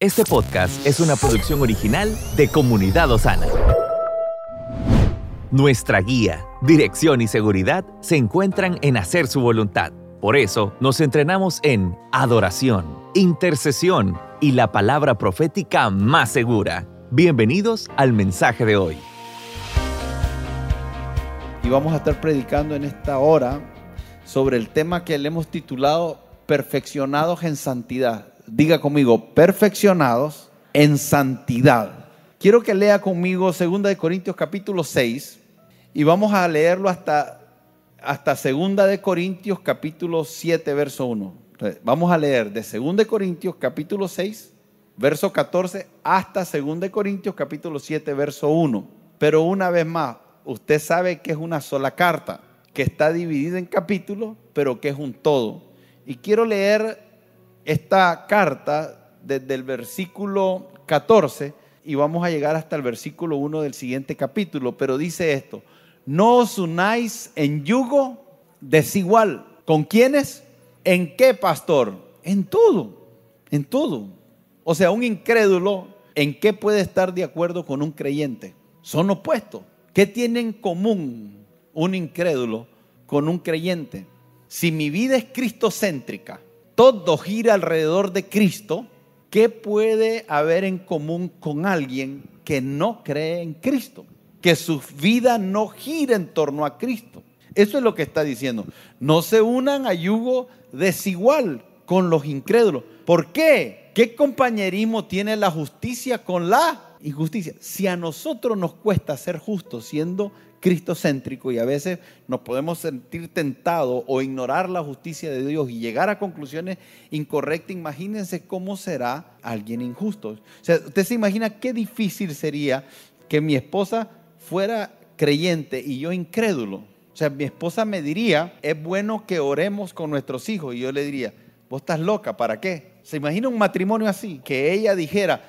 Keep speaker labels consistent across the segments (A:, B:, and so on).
A: Este podcast es una producción original de Comunidad Osana. Nuestra guía, dirección y seguridad se encuentran en hacer su voluntad. Por eso nos entrenamos en adoración, intercesión y la palabra profética más segura. Bienvenidos al mensaje de hoy.
B: Y vamos a estar predicando en esta hora sobre el tema que le hemos titulado Perfeccionados en Santidad. Diga conmigo, perfeccionados en santidad. Quiero que lea conmigo 2 de Corintios capítulo 6 y vamos a leerlo hasta hasta 2 de Corintios capítulo 7 verso 1. Vamos a leer de 2 de Corintios capítulo 6 verso 14 hasta 2 de Corintios capítulo 7 verso 1. Pero una vez más, usted sabe que es una sola carta, que está dividida en capítulos, pero que es un todo. Y quiero leer esta carta desde el versículo 14 y vamos a llegar hasta el versículo 1 del siguiente capítulo, pero dice esto, no os unáis en yugo desigual. ¿Con quiénes? ¿En qué, pastor? En todo, en todo. O sea, un incrédulo, ¿en qué puede estar de acuerdo con un creyente? Son opuestos. ¿Qué tiene en común un incrédulo con un creyente? Si mi vida es cristocéntrica, todo gira alrededor de Cristo, ¿qué puede haber en común con alguien que no cree en Cristo? Que su vida no gira en torno a Cristo. Eso es lo que está diciendo. No se unan a yugo desigual con los incrédulos. ¿Por qué? ¿Qué compañerismo tiene la justicia con la injusticia? Si a nosotros nos cuesta ser justos siendo cristocéntrico y a veces nos podemos sentir tentados o ignorar la justicia de Dios y llegar a conclusiones incorrectas, imagínense cómo será alguien injusto. O sea, usted se imagina qué difícil sería que mi esposa fuera creyente y yo incrédulo. O sea, mi esposa me diría, es bueno que oremos con nuestros hijos. Y yo le diría, vos estás loca, ¿para qué? ¿Se imagina un matrimonio así? Que ella dijera,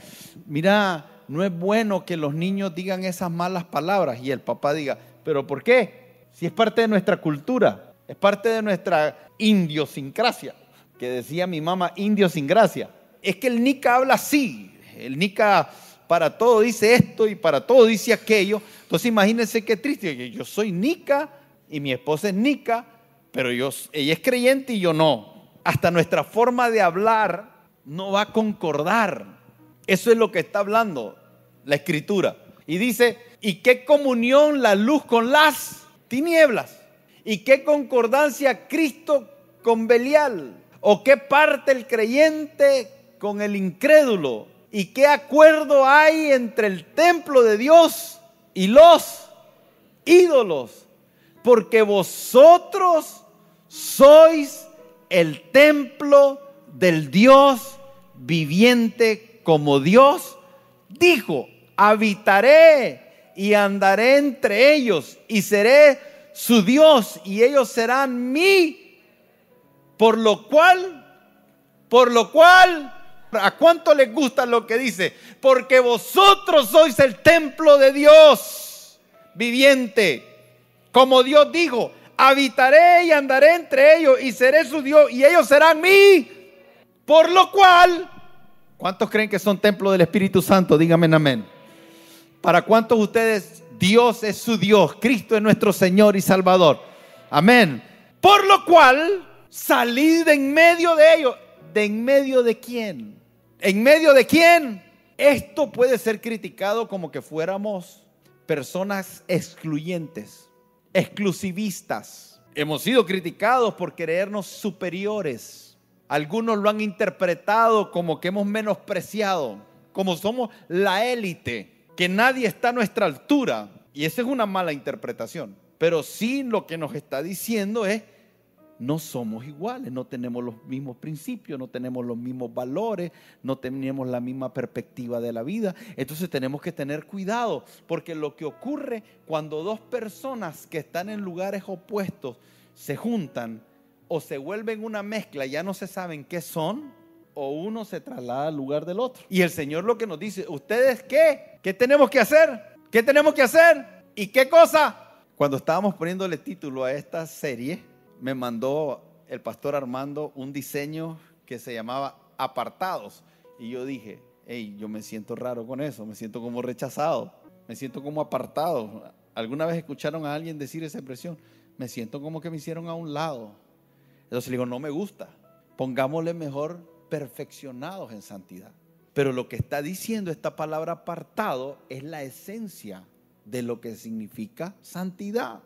B: mira, no es bueno que los niños digan esas malas palabras y el papá diga, ¿pero por qué? Si es parte de nuestra cultura, es parte de nuestra indiosincrasia, que decía mi mamá, indio sin gracia. Es que el Nica habla así, el Nica para todo dice esto y para todo dice aquello. Entonces imagínense qué triste, yo soy Nica y mi esposa es Nica, pero yo, ella es creyente y yo no. Hasta nuestra forma de hablar no va a concordar. Eso es lo que está hablando la escritura. Y dice, ¿y qué comunión la luz con las tinieblas? ¿Y qué concordancia Cristo con Belial? ¿O qué parte el creyente con el incrédulo? ¿Y qué acuerdo hay entre el templo de Dios y los ídolos? Porque vosotros sois el templo del Dios viviente como Dios dijo, habitaré y andaré entre ellos y seré su Dios y ellos serán mi. Por lo cual, por lo cual, ¿a cuánto les gusta lo que dice? Porque vosotros sois el templo de Dios viviente. Como Dios dijo, habitaré y andaré entre ellos y seré su Dios y ellos serán mi. Por lo cual, ¿Cuántos creen que son templo del Espíritu Santo? Díganme amén. ¿Para cuántos ustedes Dios es su Dios? Cristo es nuestro Señor y Salvador. Amén. Por lo cual, salid de en medio de ellos. ¿De en medio de quién? ¿En medio de quién? Esto puede ser criticado como que fuéramos personas excluyentes, exclusivistas. Hemos sido criticados por creernos superiores algunos lo han interpretado como que hemos menospreciado, como somos la élite, que nadie está a nuestra altura. Y esa es una mala interpretación. Pero sí lo que nos está diciendo es, no somos iguales, no tenemos los mismos principios, no tenemos los mismos valores, no tenemos la misma perspectiva de la vida. Entonces tenemos que tener cuidado, porque lo que ocurre cuando dos personas que están en lugares opuestos se juntan, o se vuelven una mezcla, ya no se saben qué son, o uno se traslada al lugar del otro. Y el Señor lo que nos dice, ¿ustedes qué? ¿Qué tenemos que hacer? ¿Qué tenemos que hacer? ¿Y qué cosa? Cuando estábamos poniéndole título a esta serie, me mandó el pastor Armando un diseño que se llamaba Apartados. Y yo dije, hey, yo me siento raro con eso, me siento como rechazado, me siento como apartado. ¿Alguna vez escucharon a alguien decir esa expresión? Me siento como que me hicieron a un lado. Entonces le digo, no me gusta. Pongámosle mejor perfeccionados en santidad. Pero lo que está diciendo esta palabra apartado es la esencia de lo que significa santidad.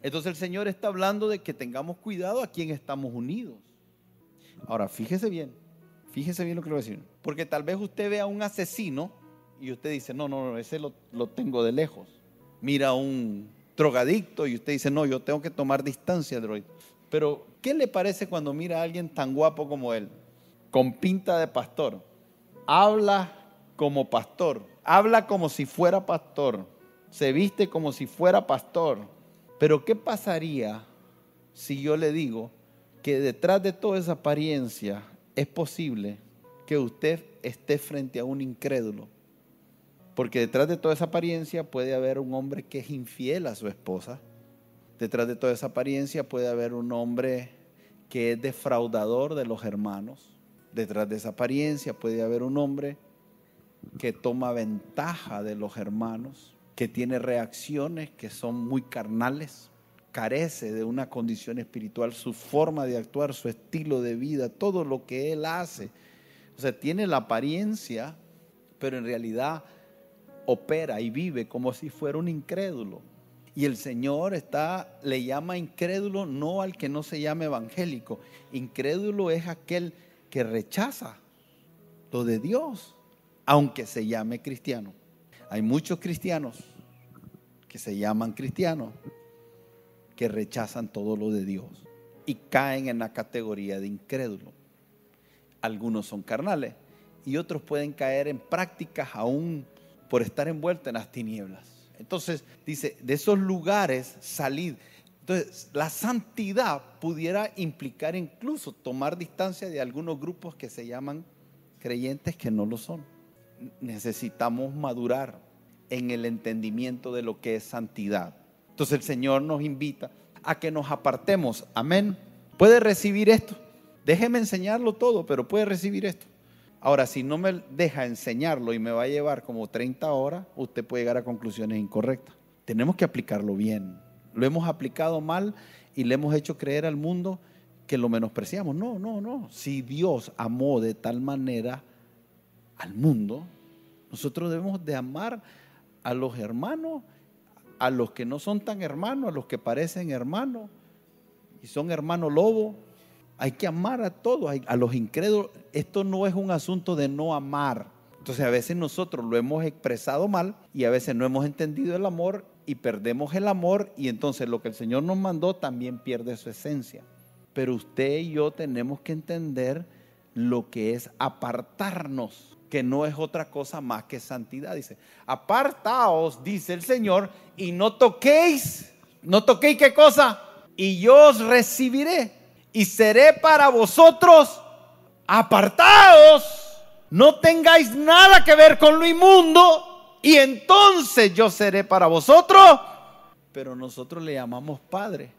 B: Entonces el Señor está hablando de que tengamos cuidado a quien estamos unidos. Ahora, fíjese bien, fíjese bien lo que le voy a decir. Porque tal vez usted vea a un asesino y usted dice, no, no, no, ese lo, lo tengo de lejos. Mira a un drogadicto y usted dice, no, yo tengo que tomar distancia de. Pero, ¿qué le parece cuando mira a alguien tan guapo como él? Con pinta de pastor. Habla como pastor. Habla como si fuera pastor. Se viste como si fuera pastor. Pero ¿qué pasaría si yo le digo que detrás de toda esa apariencia es posible que usted esté frente a un incrédulo? Porque detrás de toda esa apariencia puede haber un hombre que es infiel a su esposa. Detrás de toda esa apariencia puede haber un hombre que es defraudador de los hermanos. Detrás de esa apariencia puede haber un hombre que toma ventaja de los hermanos, que tiene reacciones que son muy carnales, carece de una condición espiritual, su forma de actuar, su estilo de vida, todo lo que él hace. O sea, tiene la apariencia, pero en realidad opera y vive como si fuera un incrédulo. Y el Señor está, le llama incrédulo no al que no se llame evangélico. Incrédulo es aquel que rechaza lo de Dios, aunque se llame cristiano. Hay muchos cristianos que se llaman cristianos que rechazan todo lo de Dios y caen en la categoría de incrédulo. Algunos son carnales y otros pueden caer en prácticas aún por estar envueltos en las tinieblas. Entonces dice, de esos lugares salid. Entonces, la santidad pudiera implicar incluso tomar distancia de algunos grupos que se llaman creyentes que no lo son. Necesitamos madurar en el entendimiento de lo que es santidad. Entonces el Señor nos invita a que nos apartemos. Amén. ¿Puede recibir esto? Déjeme enseñarlo todo, pero puede recibir esto. Ahora, si no me deja enseñarlo y me va a llevar como 30 horas, usted puede llegar a conclusiones incorrectas. Tenemos que aplicarlo bien. Lo hemos aplicado mal y le hemos hecho creer al mundo que lo menospreciamos. No, no, no. Si Dios amó de tal manera al mundo, nosotros debemos de amar a los hermanos, a los que no son tan hermanos, a los que parecen hermanos y son hermanos lobo, hay que amar a todos, a los incrédulos. Esto no es un asunto de no amar. Entonces a veces nosotros lo hemos expresado mal y a veces no hemos entendido el amor y perdemos el amor y entonces lo que el Señor nos mandó también pierde su esencia. Pero usted y yo tenemos que entender lo que es apartarnos, que no es otra cosa más que santidad. Dice, apartaos, dice el Señor, y no toquéis, no toquéis qué cosa, y yo os recibiré y seré para vosotros apartados. No tengáis nada que ver con lo inmundo y entonces yo seré para vosotros. Pero nosotros le llamamos Padre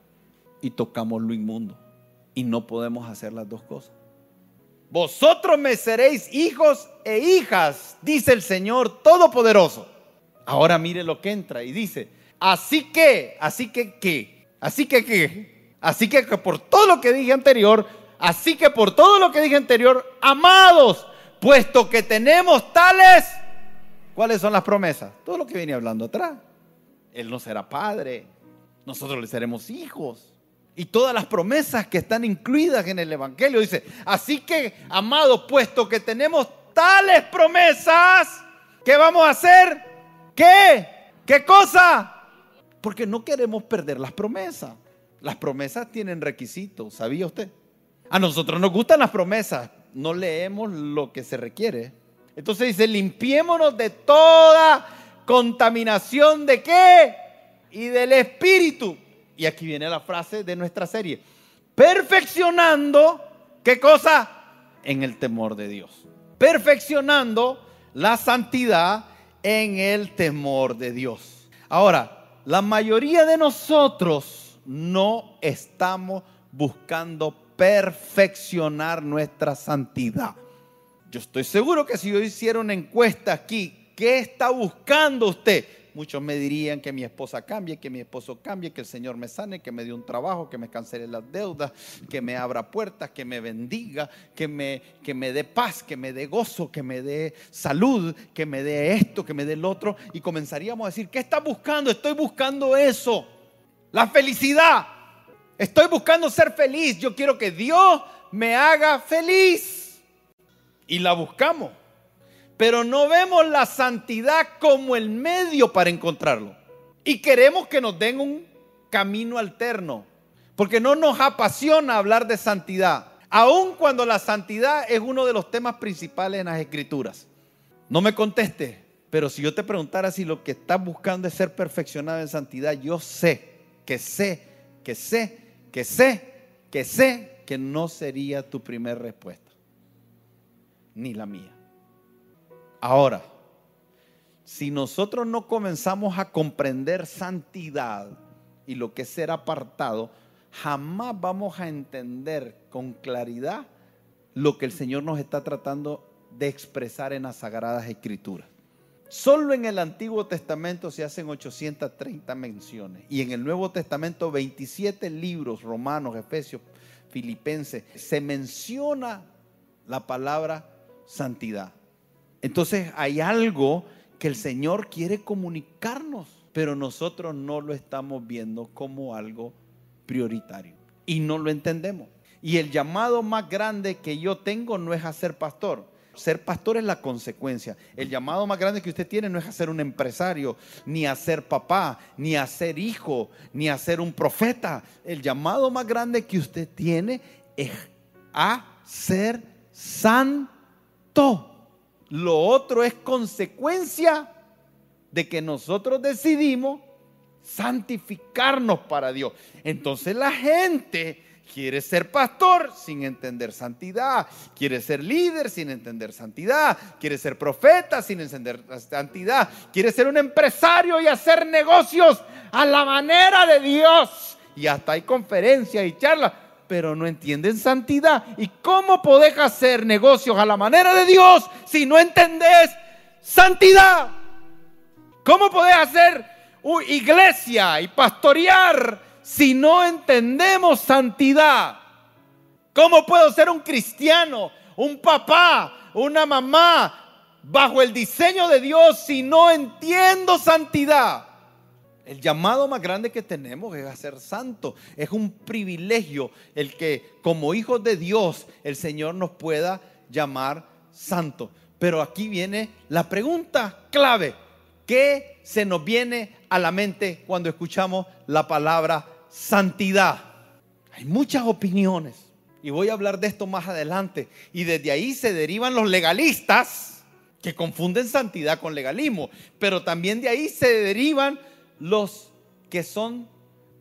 B: y tocamos lo inmundo y no podemos hacer las dos cosas. Vosotros me seréis hijos e hijas, dice el Señor Todopoderoso. Ahora mire lo que entra y dice, así que, así que, ¿qué? Así que, ¿qué? Así que por todo lo que dije anterior, así que por todo lo que dije anterior, amados, puesto que tenemos tales, ¿cuáles son las promesas? Todo lo que viene hablando atrás. Él no será padre, nosotros le seremos hijos. Y todas las promesas que están incluidas en el Evangelio. Dice, así que, amados, puesto que tenemos tales promesas, ¿qué vamos a hacer? ¿Qué? ¿Qué cosa? Porque no queremos perder las promesas. Las promesas tienen requisitos, ¿sabía usted? A nosotros nos gustan las promesas, no leemos lo que se requiere. Entonces dice, limpiémonos de toda contaminación de qué? Y del espíritu. Y aquí viene la frase de nuestra serie. Perfeccionando, ¿qué cosa? En el temor de Dios. Perfeccionando la santidad en el temor de Dios. Ahora, la mayoría de nosotros no estamos buscando perfeccionar nuestra santidad. Yo estoy seguro que si yo hiciera una encuesta aquí, ¿qué está buscando usted? Muchos me dirían que mi esposa cambie, que mi esposo cambie, que el Señor me sane, que me dé un trabajo, que me cancele las deudas, que me abra puertas, que me bendiga, que me, que me dé paz, que me dé gozo, que me dé salud, que me dé esto, que me dé el otro. Y comenzaríamos a decir, ¿qué estás buscando? Estoy buscando eso. La felicidad. Estoy buscando ser feliz. Yo quiero que Dios me haga feliz. Y la buscamos pero no vemos la santidad como el medio para encontrarlo. Y queremos que nos den un camino alterno, porque no nos apasiona hablar de santidad, aun cuando la santidad es uno de los temas principales en las escrituras. No me conteste, pero si yo te preguntara si lo que estás buscando es ser perfeccionado en santidad, yo sé, que sé, que sé, que sé, que sé que no sería tu primera respuesta, ni la mía. Ahora, si nosotros no comenzamos a comprender santidad y lo que es ser apartado, jamás vamos a entender con claridad lo que el Señor nos está tratando de expresar en las Sagradas Escrituras. Solo en el Antiguo Testamento se hacen 830 menciones y en el Nuevo Testamento 27 libros, Romanos, Efesios, Filipenses, se menciona la palabra santidad. Entonces hay algo que el Señor quiere comunicarnos, pero nosotros no lo estamos viendo como algo prioritario y no lo entendemos. Y el llamado más grande que yo tengo no es a ser pastor. Ser pastor es la consecuencia. El llamado más grande que usted tiene no es a ser un empresario, ni a ser papá, ni a ser hijo, ni a ser un profeta. El llamado más grande que usted tiene es a ser santo. Lo otro es consecuencia de que nosotros decidimos santificarnos para Dios. Entonces la gente quiere ser pastor sin entender santidad, quiere ser líder sin entender santidad, quiere ser profeta sin entender santidad, quiere ser un empresario y hacer negocios a la manera de Dios. Y hasta hay conferencias y charlas pero no entienden santidad. ¿Y cómo podés hacer negocios a la manera de Dios si no entendés santidad? ¿Cómo podés hacer iglesia y pastorear si no entendemos santidad? ¿Cómo puedo ser un cristiano, un papá, una mamá bajo el diseño de Dios si no entiendo santidad? El llamado más grande que tenemos es a ser santo. Es un privilegio el que como hijos de Dios el Señor nos pueda llamar santo. Pero aquí viene la pregunta clave. ¿Qué se nos viene a la mente cuando escuchamos la palabra santidad? Hay muchas opiniones y voy a hablar de esto más adelante. Y desde ahí se derivan los legalistas que confunden santidad con legalismo. Pero también de ahí se derivan los que son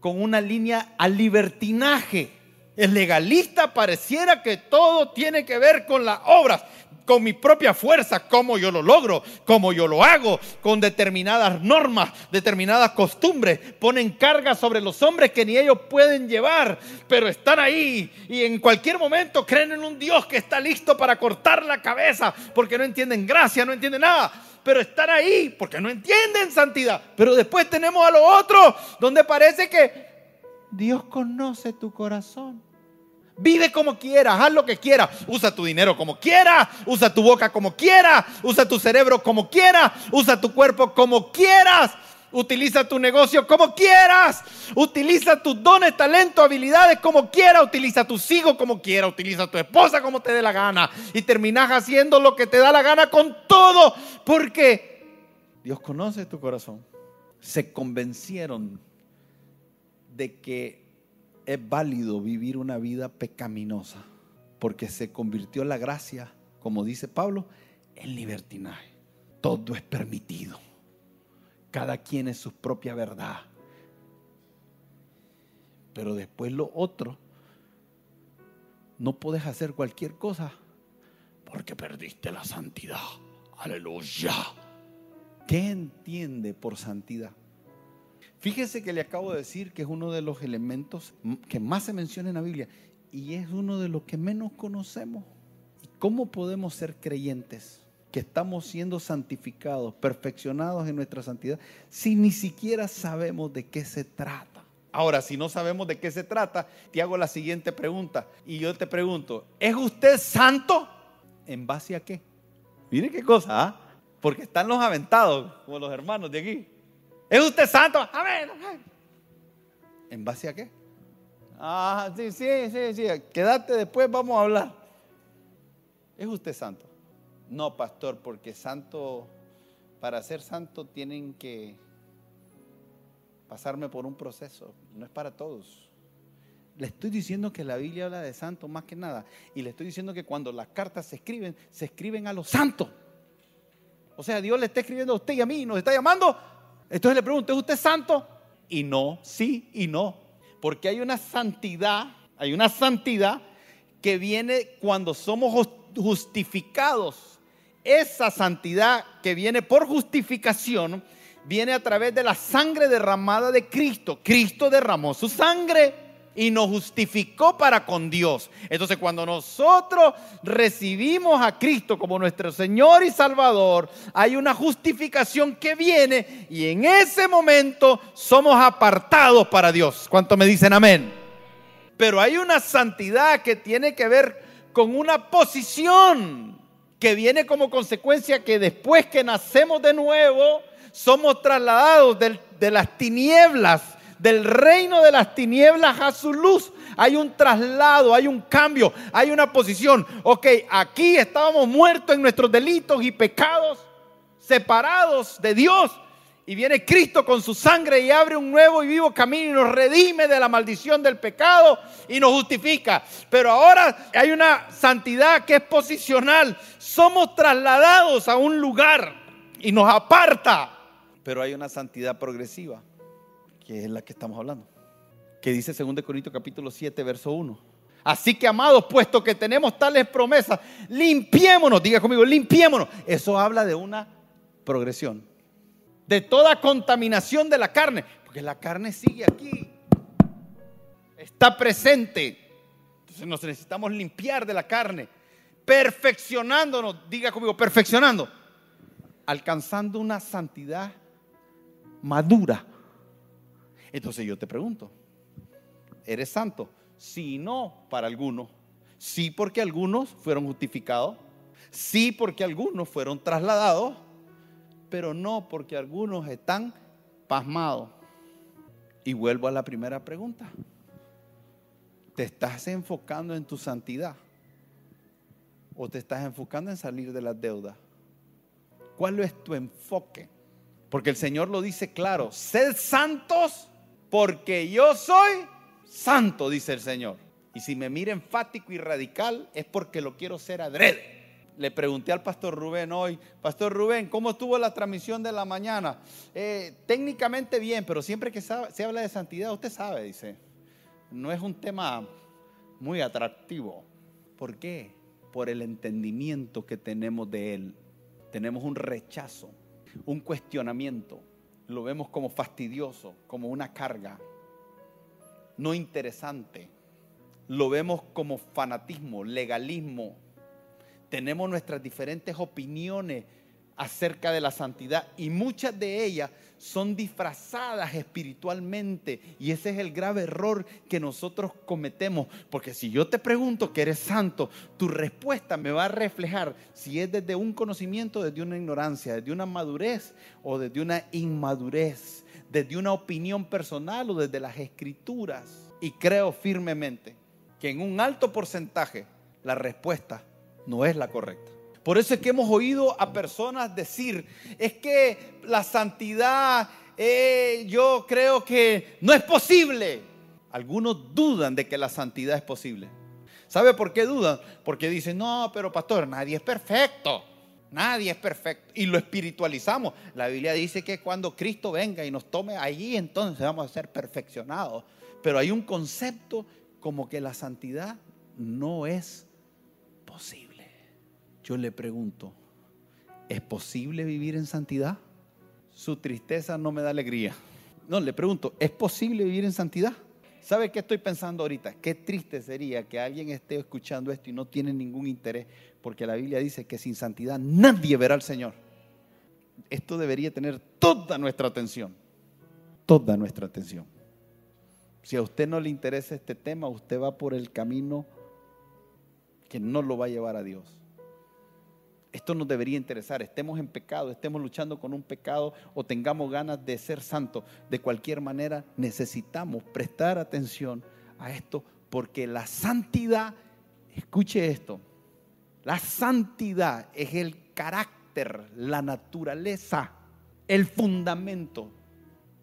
B: con una línea al libertinaje. El legalista pareciera que todo tiene que ver con las obras, con mi propia fuerza, cómo yo lo logro, cómo yo lo hago, con determinadas normas, determinadas costumbres. Ponen cargas sobre los hombres que ni ellos pueden llevar, pero están ahí y en cualquier momento creen en un Dios que está listo para cortar la cabeza porque no entienden gracia, no entienden nada pero están ahí porque no entienden santidad. Pero después tenemos a lo otro, donde parece que Dios conoce tu corazón. Vive como quieras, haz lo que quieras. Usa tu dinero como quieras, usa tu boca como quieras, usa tu cerebro como quieras, usa tu cuerpo como quieras. Utiliza tu negocio como quieras. Utiliza tus dones, talentos, habilidades como quieras. Utiliza tus hijos como quieras. Utiliza tu esposa como te dé la gana. Y terminas haciendo lo que te da la gana con todo. Porque Dios conoce tu corazón. Se convencieron de que es válido vivir una vida pecaminosa. Porque se convirtió la gracia, como dice Pablo, en libertinaje. Todo es permitido. Cada quien es su propia verdad. Pero después lo otro, no puedes hacer cualquier cosa porque perdiste la santidad. Aleluya. ¿Qué entiende por santidad? Fíjese que le acabo de decir que es uno de los elementos que más se menciona en la Biblia y es uno de los que menos conocemos. ¿Cómo podemos ser creyentes que estamos siendo santificados, perfeccionados en nuestra santidad, si ni siquiera sabemos de qué se trata? Ahora, si no sabemos de qué se trata, te hago la siguiente pregunta. Y yo te pregunto, ¿es usted santo? ¿En base a qué? Mire qué cosa, ¿ah? Porque están los aventados, como los hermanos de aquí. ¿Es usted santo? Amén. ¿En base a qué? Ah, sí, sí, sí, sí. Quédate después, vamos a hablar. ¿Es usted santo? No, pastor, porque santo, para ser santo tienen que pasarme por un proceso. No es para todos. Le estoy diciendo que la Biblia habla de santo más que nada. Y le estoy diciendo que cuando las cartas se escriben, se escriben a los santos. O sea, Dios le está escribiendo a usted y a mí, nos está llamando. Entonces le pregunto, ¿es usted santo? Y no, sí y no. Porque hay una santidad, hay una santidad que viene cuando somos justificados. Esa santidad que viene por justificación viene a través de la sangre derramada de Cristo. Cristo derramó su sangre y nos justificó para con Dios. Entonces cuando nosotros recibimos a Cristo como nuestro Señor y Salvador, hay una justificación que viene y en ese momento somos apartados para Dios. ¿Cuánto me dicen amén? Pero hay una santidad que tiene que ver con una posición que viene como consecuencia que después que nacemos de nuevo, somos trasladados de las tinieblas del reino de las tinieblas a su luz. Hay un traslado, hay un cambio, hay una posición. Ok, aquí estábamos muertos en nuestros delitos y pecados, separados de Dios. Y viene Cristo con su sangre y abre un nuevo y vivo camino y nos redime de la maldición del pecado y nos justifica. Pero ahora hay una santidad que es posicional. Somos trasladados a un lugar y nos aparta. Pero hay una santidad progresiva que es la que estamos hablando, que dice 2 Corintios capítulo 7, verso 1. Así que, amados, puesto que tenemos tales promesas, limpiémonos, diga conmigo, limpiémonos. Eso habla de una progresión, de toda contaminación de la carne, porque la carne sigue aquí, está presente. Entonces nos necesitamos limpiar de la carne, perfeccionándonos, diga conmigo, perfeccionando, alcanzando una santidad madura entonces yo te pregunto, ¿eres santo? Sí, no para algunos. Sí porque algunos fueron justificados. Sí porque algunos fueron trasladados. Pero no porque algunos están pasmados. Y vuelvo a la primera pregunta. ¿Te estás enfocando en tu santidad? ¿O te estás enfocando en salir de las deudas? ¿Cuál es tu enfoque? Porque el Señor lo dice claro, sed santos porque yo soy santo, dice el Señor. Y si me mira enfático y radical es porque lo quiero ser adrede. Le pregunté al pastor Rubén hoy, Pastor Rubén, ¿cómo estuvo la transmisión de la mañana? Eh, técnicamente bien, pero siempre que se habla de santidad, usted sabe, dice, no es un tema muy atractivo. ¿Por qué? Por el entendimiento que tenemos de Él. Tenemos un rechazo, un cuestionamiento lo vemos como fastidioso, como una carga, no interesante. Lo vemos como fanatismo, legalismo. Tenemos nuestras diferentes opiniones acerca de la santidad y muchas de ellas son disfrazadas espiritualmente y ese es el grave error que nosotros cometemos porque si yo te pregunto que eres santo tu respuesta me va a reflejar si es desde un conocimiento desde una ignorancia desde una madurez o desde una inmadurez desde una opinión personal o desde las escrituras. Y creo firmemente que en un alto porcentaje la respuesta no es la correcta por eso es que hemos oído a personas decir, es que la santidad eh, yo creo que no es posible. Algunos dudan de que la santidad es posible. ¿Sabe por qué dudan? Porque dicen, no, pero pastor, nadie es perfecto. Nadie es perfecto. Y lo espiritualizamos. La Biblia dice que cuando Cristo venga y nos tome allí, entonces vamos a ser perfeccionados. Pero hay un concepto como que la santidad no es posible. Yo le pregunto, ¿es posible vivir en santidad? Su tristeza no me da alegría. No, le pregunto, ¿es posible vivir en santidad? ¿sabe qué estoy pensando ahorita? Qué triste sería que alguien esté escuchando esto y no tiene ningún interés, porque la Biblia dice que sin santidad nadie verá al Señor. Esto debería tener toda nuestra atención, toda nuestra atención. Si a usted no le interesa este tema, usted va por el camino que no lo va a llevar a Dios. Esto nos debería interesar, estemos en pecado, estemos luchando con un pecado o tengamos ganas de ser santos. De cualquier manera, necesitamos prestar atención a esto porque la santidad, escuche esto, la santidad es el carácter, la naturaleza, el fundamento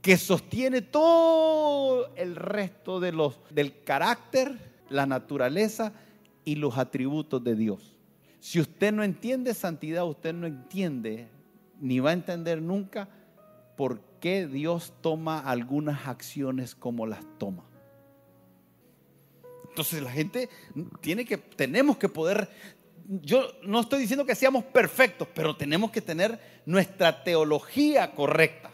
B: que sostiene todo el resto de los, del carácter, la naturaleza y los atributos de Dios. Si usted no entiende santidad, usted no entiende ni va a entender nunca por qué Dios toma algunas acciones como las toma. Entonces la gente tiene que, tenemos que poder, yo no estoy diciendo que seamos perfectos, pero tenemos que tener nuestra teología correcta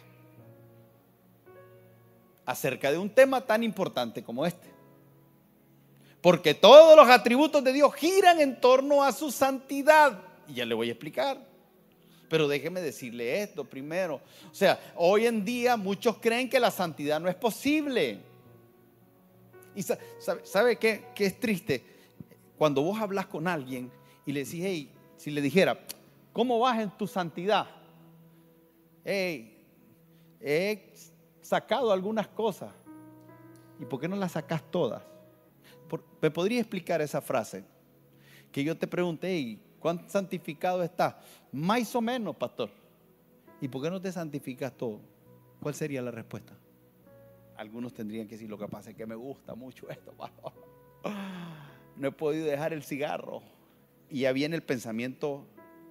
B: acerca de un tema tan importante como este. Porque todos los atributos de Dios giran en torno a su santidad. Y ya le voy a explicar. Pero déjeme decirle esto primero. O sea, hoy en día muchos creen que la santidad no es posible. Y sabe, qué, es triste? Cuando vos hablas con alguien y le decís, hey, si le dijera, ¿cómo vas en tu santidad? Hey, he sacado algunas cosas. ¿Y por qué no las sacas todas? ¿Me podría explicar esa frase? Que yo te pregunté, ¿cuánto santificado estás? Más o menos, pastor. ¿Y por qué no te santificas todo? ¿Cuál sería la respuesta? Algunos tendrían que decir, lo que pasa es que me gusta mucho esto. No he podido dejar el cigarro. Y ya viene el pensamiento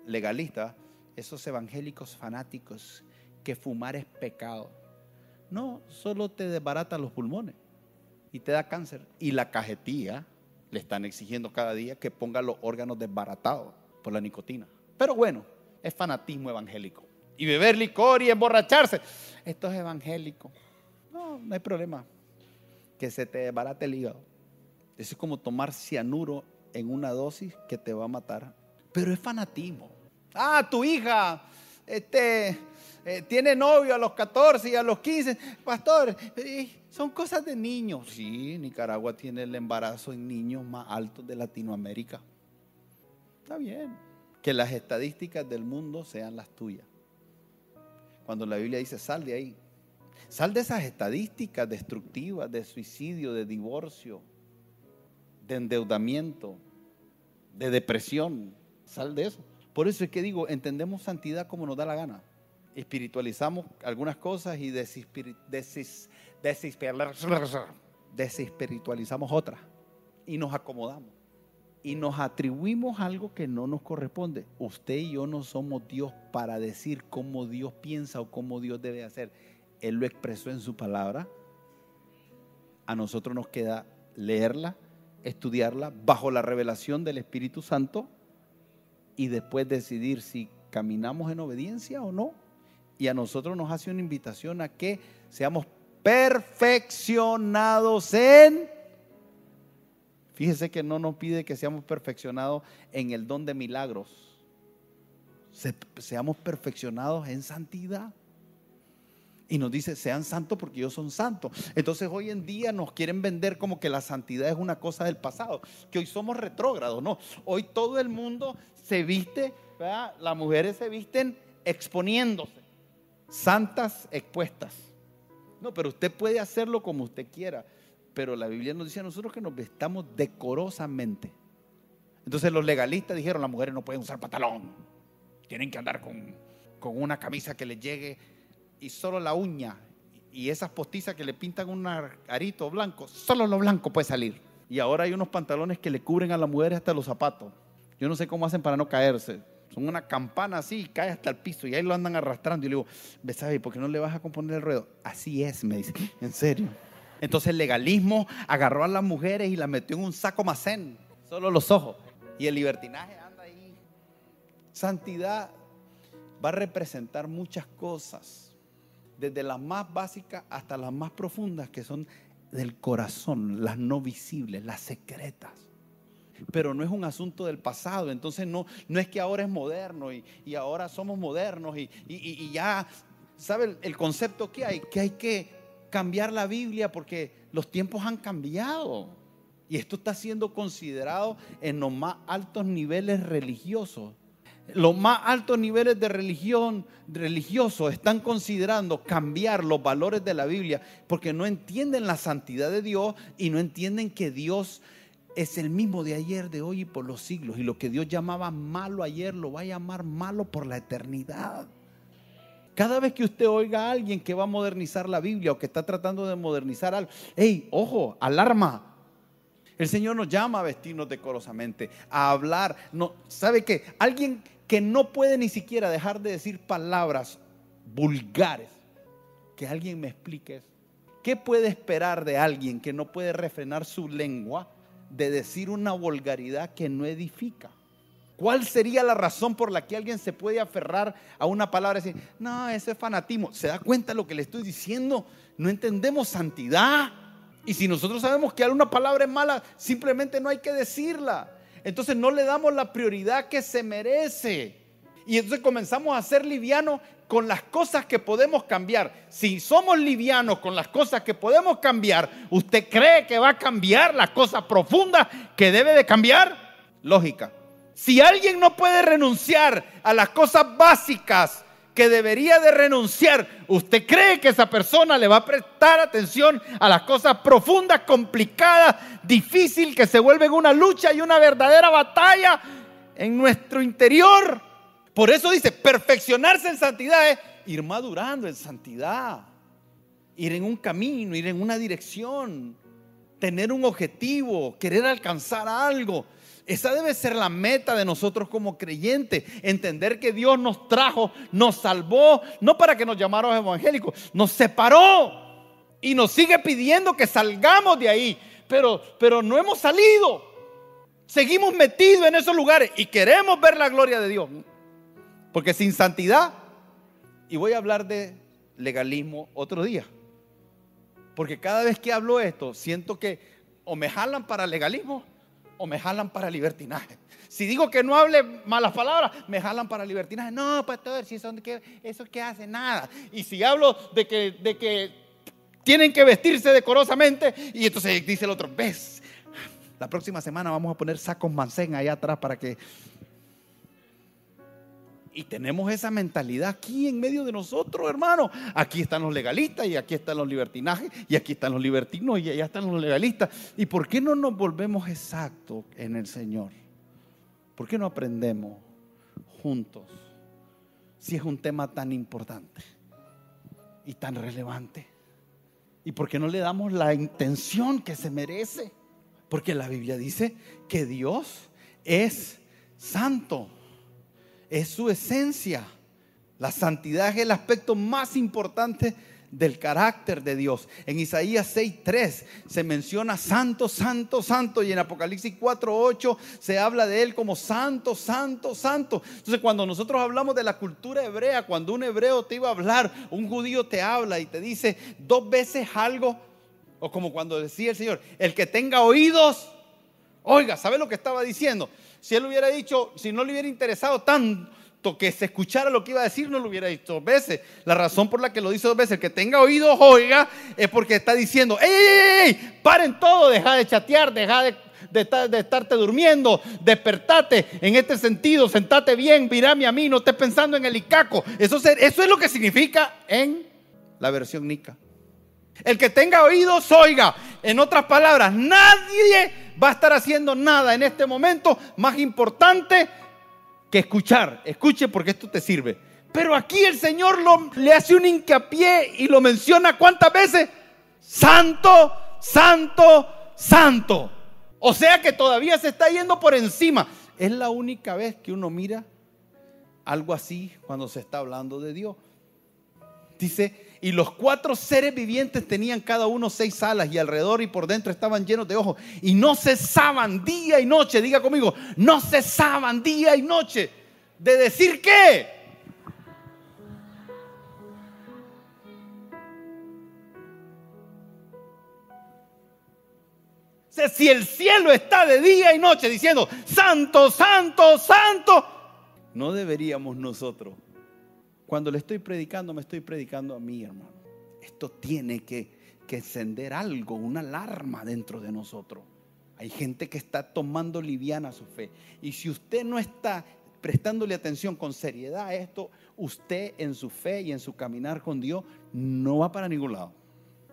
B: legalista, esos evangélicos fanáticos, que fumar es pecado. No, solo te desbarata los pulmones y te da cáncer. Y la cajetilla le están exigiendo cada día que ponga los órganos desbaratados por la nicotina. Pero bueno, es fanatismo evangélico. Y beber licor y emborracharse. Esto es evangélico. No, no hay problema. Que se te desbarate el hígado. Eso es como tomar cianuro en una dosis que te va a matar. Pero es fanatismo. Ah, tu hija, este, eh, tiene novio a los 14 y a los 15. Pastor, son cosas de niños. Sí, Nicaragua tiene el embarazo en niños más alto de Latinoamérica. Está bien. Que las estadísticas del mundo sean las tuyas. Cuando la Biblia dice, sal de ahí. Sal de esas estadísticas destructivas de suicidio, de divorcio, de endeudamiento, de depresión. Sal de eso. Por eso es que digo, entendemos santidad como nos da la gana espiritualizamos algunas cosas y desespiritualizamos otras. Y nos acomodamos. Y nos atribuimos algo que no nos corresponde. Usted y yo no somos Dios para decir cómo Dios piensa o cómo Dios debe hacer. Él lo expresó en su palabra. A nosotros nos queda leerla, estudiarla bajo la revelación del Espíritu Santo y después decidir si caminamos en obediencia o no y a nosotros nos hace una invitación a que seamos perfeccionados en... Fíjese que no nos pide que seamos perfeccionados en el don de milagros. seamos perfeccionados en santidad. Y nos dice, sean santos porque yo son santos. Entonces hoy en día nos quieren vender como que la santidad es una cosa del pasado, que hoy somos retrógrados. No, hoy todo el mundo se viste, las mujeres se visten exponiéndose santas expuestas. No, pero usted puede hacerlo como usted quiera. Pero la Biblia nos dice a nosotros que nos vestamos decorosamente. Entonces los legalistas dijeron, las mujeres no pueden usar pantalón. Tienen que andar con, con una camisa que les llegue y solo la uña y esas postizas que le pintan un arito blanco, solo lo blanco puede salir. Y ahora hay unos pantalones que le cubren a las mujeres hasta los zapatos. Yo no sé cómo hacen para no caerse son una campana así y cae hasta el piso y ahí lo andan arrastrando. Y le digo, ¿sabes por qué no le vas a componer el ruedo? Así es, me dice, en serio. Entonces el legalismo agarró a las mujeres y las metió en un saco macén, solo los ojos. Y el libertinaje anda ahí. Santidad va a representar muchas cosas, desde las más básicas hasta las más profundas, que son del corazón, las no visibles, las secretas. Pero no es un asunto del pasado, entonces no, no es que ahora es moderno y, ahora somos modernos y, y ya, ¿sabe el concepto que hay? Que hay que cambiar la Biblia porque los tiempos han cambiado. Y esto está siendo considerado en los más altos niveles religiosos. Los más altos niveles de religión religiosos están considerando cambiar los valores de la Biblia porque no entienden la santidad de Dios y no entienden que Dios es el mismo de ayer, de hoy y por los siglos. Y lo que Dios llamaba malo ayer lo va a llamar malo por la eternidad. Cada vez que usted oiga a alguien que va a modernizar la Biblia o que está tratando de modernizar algo, hey, ojo, alarma. El Señor nos llama a vestirnos decorosamente, a hablar. No, ¿Sabe qué? Alguien que no puede ni siquiera dejar de decir palabras vulgares. Que alguien me explique eso. ¿Qué puede esperar de alguien que no puede refrenar su lengua de decir una vulgaridad que no edifica? ¿Cuál sería la razón por la que alguien se puede aferrar a una palabra y decir, no, ese es fanatismo? ¿Se da cuenta de lo que le estoy diciendo? No entendemos santidad. Y si nosotros sabemos que alguna palabra es mala, simplemente no hay que decirla. Entonces no le damos la prioridad que se merece. Y entonces comenzamos a ser livianos con las cosas que podemos cambiar. Si somos livianos con las cosas que podemos cambiar, ¿usted cree que va a cambiar las cosas profundas que debe de cambiar? Lógica. Si alguien no puede renunciar a las cosas básicas que debería de renunciar, ¿usted cree que esa persona le va a prestar atención a las cosas profundas, complicadas, difíciles, que se vuelven una lucha y una verdadera batalla en nuestro interior? Por eso dice, perfeccionarse en santidad es ir madurando en santidad, ir en un camino, ir en una dirección, tener un objetivo, querer alcanzar algo. Esa debe ser la meta de nosotros como creyentes. Entender que Dios nos trajo, nos salvó, no para que nos llamáramos evangélicos, nos separó y nos sigue pidiendo que salgamos de ahí. Pero, pero no hemos salido. Seguimos metidos en esos lugares y queremos ver la gloria de Dios. Porque sin santidad, y voy a hablar de legalismo otro día. Porque cada vez que hablo esto, siento que o me jalan para legalismo o me jalan para libertinaje. Si digo que no hable malas palabras, me jalan para libertinaje. No, pastor, si son que eso que hace nada. Y si hablo de que, tienen que vestirse decorosamente, y entonces dice el otro, ves, la próxima semana vamos a poner sacos mancén allá atrás para que y tenemos esa mentalidad aquí en medio de nosotros, hermano. Aquí están los legalistas y aquí están los libertinajes y aquí están los libertinos y allá están los legalistas. ¿Y por qué no nos volvemos exactos en el Señor? ¿Por qué no aprendemos juntos si es un tema tan importante y tan relevante? ¿Y por qué no le damos la intención que se merece? Porque la Biblia dice que Dios es santo es su esencia. La santidad es el aspecto más importante del carácter de Dios. En Isaías 6:3 se menciona santo, santo, santo y en Apocalipsis 4:8 se habla de él como santo, santo, santo. Entonces, cuando nosotros hablamos de la cultura hebrea, cuando un hebreo te iba a hablar, un judío te habla y te dice dos veces algo, o como cuando decía el Señor, el que tenga oídos, oiga, ¿sabe lo que estaba diciendo? Si él hubiera dicho, si no le hubiera interesado tanto que se escuchara lo que iba a decir, no lo hubiera dicho dos veces. La razón por la que lo dice dos veces, el que tenga oídos, oiga, es porque está diciendo, ¡ey, ey, ey! Paren todo, deja de chatear, deja de, de, estarte durmiendo, despertate en este sentido, sentate bien, mirame a mí, no estés pensando en el icaco. Eso, eso es lo que significa en la versión Nica. El que tenga oídos, oiga. En otras palabras, nadie va a estar haciendo nada en este momento más importante que escuchar. Escuche porque esto te sirve. Pero aquí el Señor le hace un hincapié y lo menciona cuántas veces. Santo, santo, santo. O sea que todavía se está yendo por encima. Es la única vez que uno mira algo así cuando se está hablando de Dios. Dice, y los cuatro seres vivientes tenían cada uno seis alas y alrededor y por dentro estaban llenos de ojos. Y no cesaban día y noche, diga conmigo, no cesaban día y noche de decir qué. si el cielo está de día y noche diciendo, santo, santo, santo, no deberíamos nosotros. Cuando le estoy predicando, me estoy predicando a mí, hermano. Esto tiene que, que encender algo, una alarma dentro de nosotros. Hay gente que está tomando liviana su fe. Y si usted no está prestándole atención con seriedad a esto, usted en su fe y en su caminar con Dios no va para ningún lado.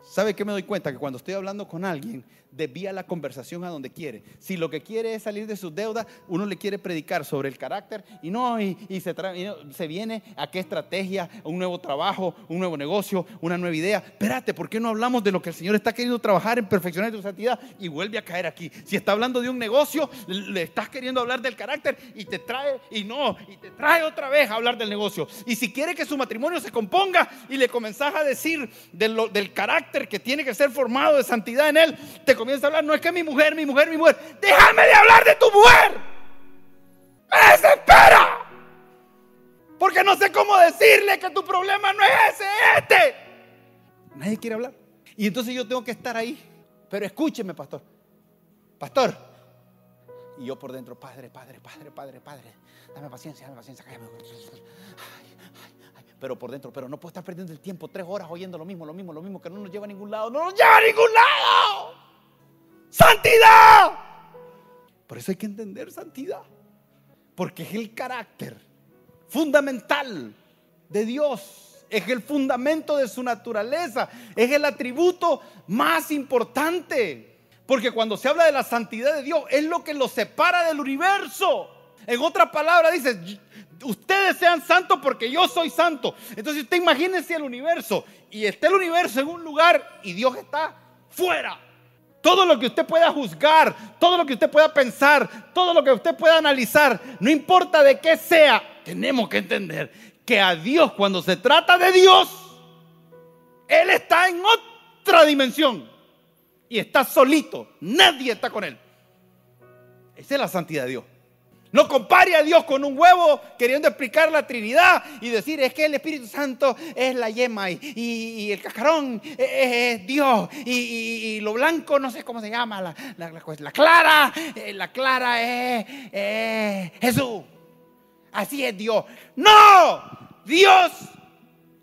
B: ¿Sabe qué me doy cuenta? Que cuando estoy hablando con alguien, desvía la conversación a donde quiere. Si lo que quiere es salir de sus deudas, uno le quiere predicar sobre el carácter y no, y, se, se, viene a qué estrategia, un nuevo trabajo, un nuevo negocio, una nueva idea. Espérate, ¿por qué no hablamos de lo que el Señor está queriendo trabajar en perfeccionar tu santidad? Y vuelve a caer aquí. Si está hablando de un negocio, le estás queriendo hablar del carácter y te trae, y no, y te trae otra vez a hablar del negocio. Y si quiere que su matrimonio se componga y le comenzás a decir del carácter que tiene que ser formado de santidad en él, te comienza a hablar, no es que mi mujer, mi mujer, mi mujer, déjame de hablar de tu mujer. Me desespera. Porque no sé cómo decirle que tu problema no es ese, este. Nadie quiere hablar. Y entonces yo tengo que estar ahí. Pero escúcheme, pastor. Pastor. Y yo por dentro, Padre, Padre, Padre, Padre, Padre. Dame paciencia, dame paciencia. Cállame pero por dentro, pero no puedo estar perdiendo el tiempo tres horas oyendo lo mismo, lo mismo, lo mismo, que no nos lleva a ningún lado, no nos lleva a ningún lado. Santidad. Por eso hay que entender santidad, porque es el carácter fundamental de Dios, es el fundamento de su naturaleza, es el atributo más importante. Porque cuando se habla de la santidad de Dios, es lo que lo separa del universo. En otra palabra dice, ustedes sean santos porque yo soy santo. Entonces usted imagínese el universo y está el universo en un lugar y Dios está fuera. Todo lo que usted pueda juzgar, todo lo que usted pueda pensar, todo lo que usted pueda analizar, no importa de qué sea, tenemos que entender que a Dios cuando se trata de Dios, Él está en otra dimensión y está solito, nadie está con Él. Esa es la santidad de Dios. No compare a Dios con un huevo queriendo explicar la Trinidad y decir es que el Espíritu Santo es la yema y, el cascarón es, Dios y, lo blanco no sé cómo se llama, la, la, clara, eh, la clara es Jesús. Así es Dios. No, Dios